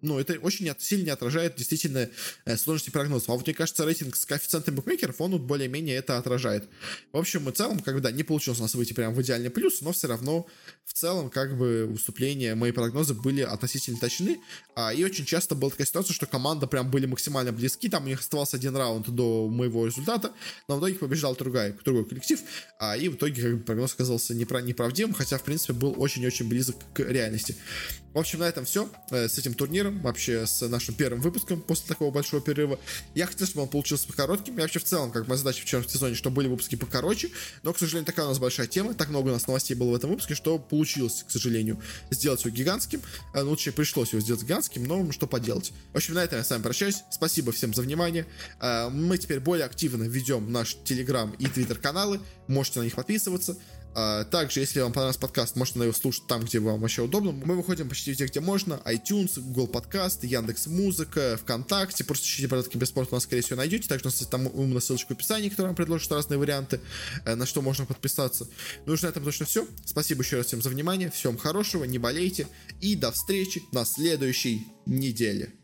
ну, это очень сильно не отражает действительно э, сложности прогнозов. А вот мне кажется, рейтинг с коэффициентом букмекеров, он вот более-менее это отражает. В общем и целом, как бы, да, не получилось у нас выйти прям в идеальный плюс, но все равно в целом, как бы, выступления, мои прогнозы были относительно точны, а, и очень часто была такая ситуация, что команда прям были максимально максимально близки, там у них оставался один раунд до моего результата, но в итоге побеждал другой, другой коллектив, а, и в итоге как бы, прогноз оказался неправ, неправдивым, хотя, в принципе, был очень-очень близок к реальности. В общем, на этом все э, с этим турниром, вообще с нашим первым выпуском после такого большого перерыва. Я хотел, чтобы он получился покоротким. Я вообще в целом, как моя задача в черном сезоне, чтобы были выпуски покороче, но, к сожалению, такая у нас большая тема, так много у нас новостей было в этом выпуске, что получилось, к сожалению, сделать его гигантским. Э, ну, лучше пришлось его сделать гигантским, но что поделать. В общем, на этом я с вами прощаюсь. Спасибо всем за внимание. Э, мы теперь более активно ведем наш Телеграм и Твиттер каналы. Можете на них подписываться. А, также, если вам понравился подкаст, можете на его слушать там, где вам вообще удобно. Мы выходим почти везде, где можно. iTunes, Google Подкаст, Яндекс Музыка, ВКонтакте. Просто ищите «Порядок Киберспорт», нас, скорее всего, найдете. Также у нас есть там умная ссылочка в описании, которая вам предложит разные варианты, э, на что можно подписаться. Ну и на этом точно все. Спасибо еще раз всем за внимание. Всем хорошего, не болейте. И до встречи на следующей неделе.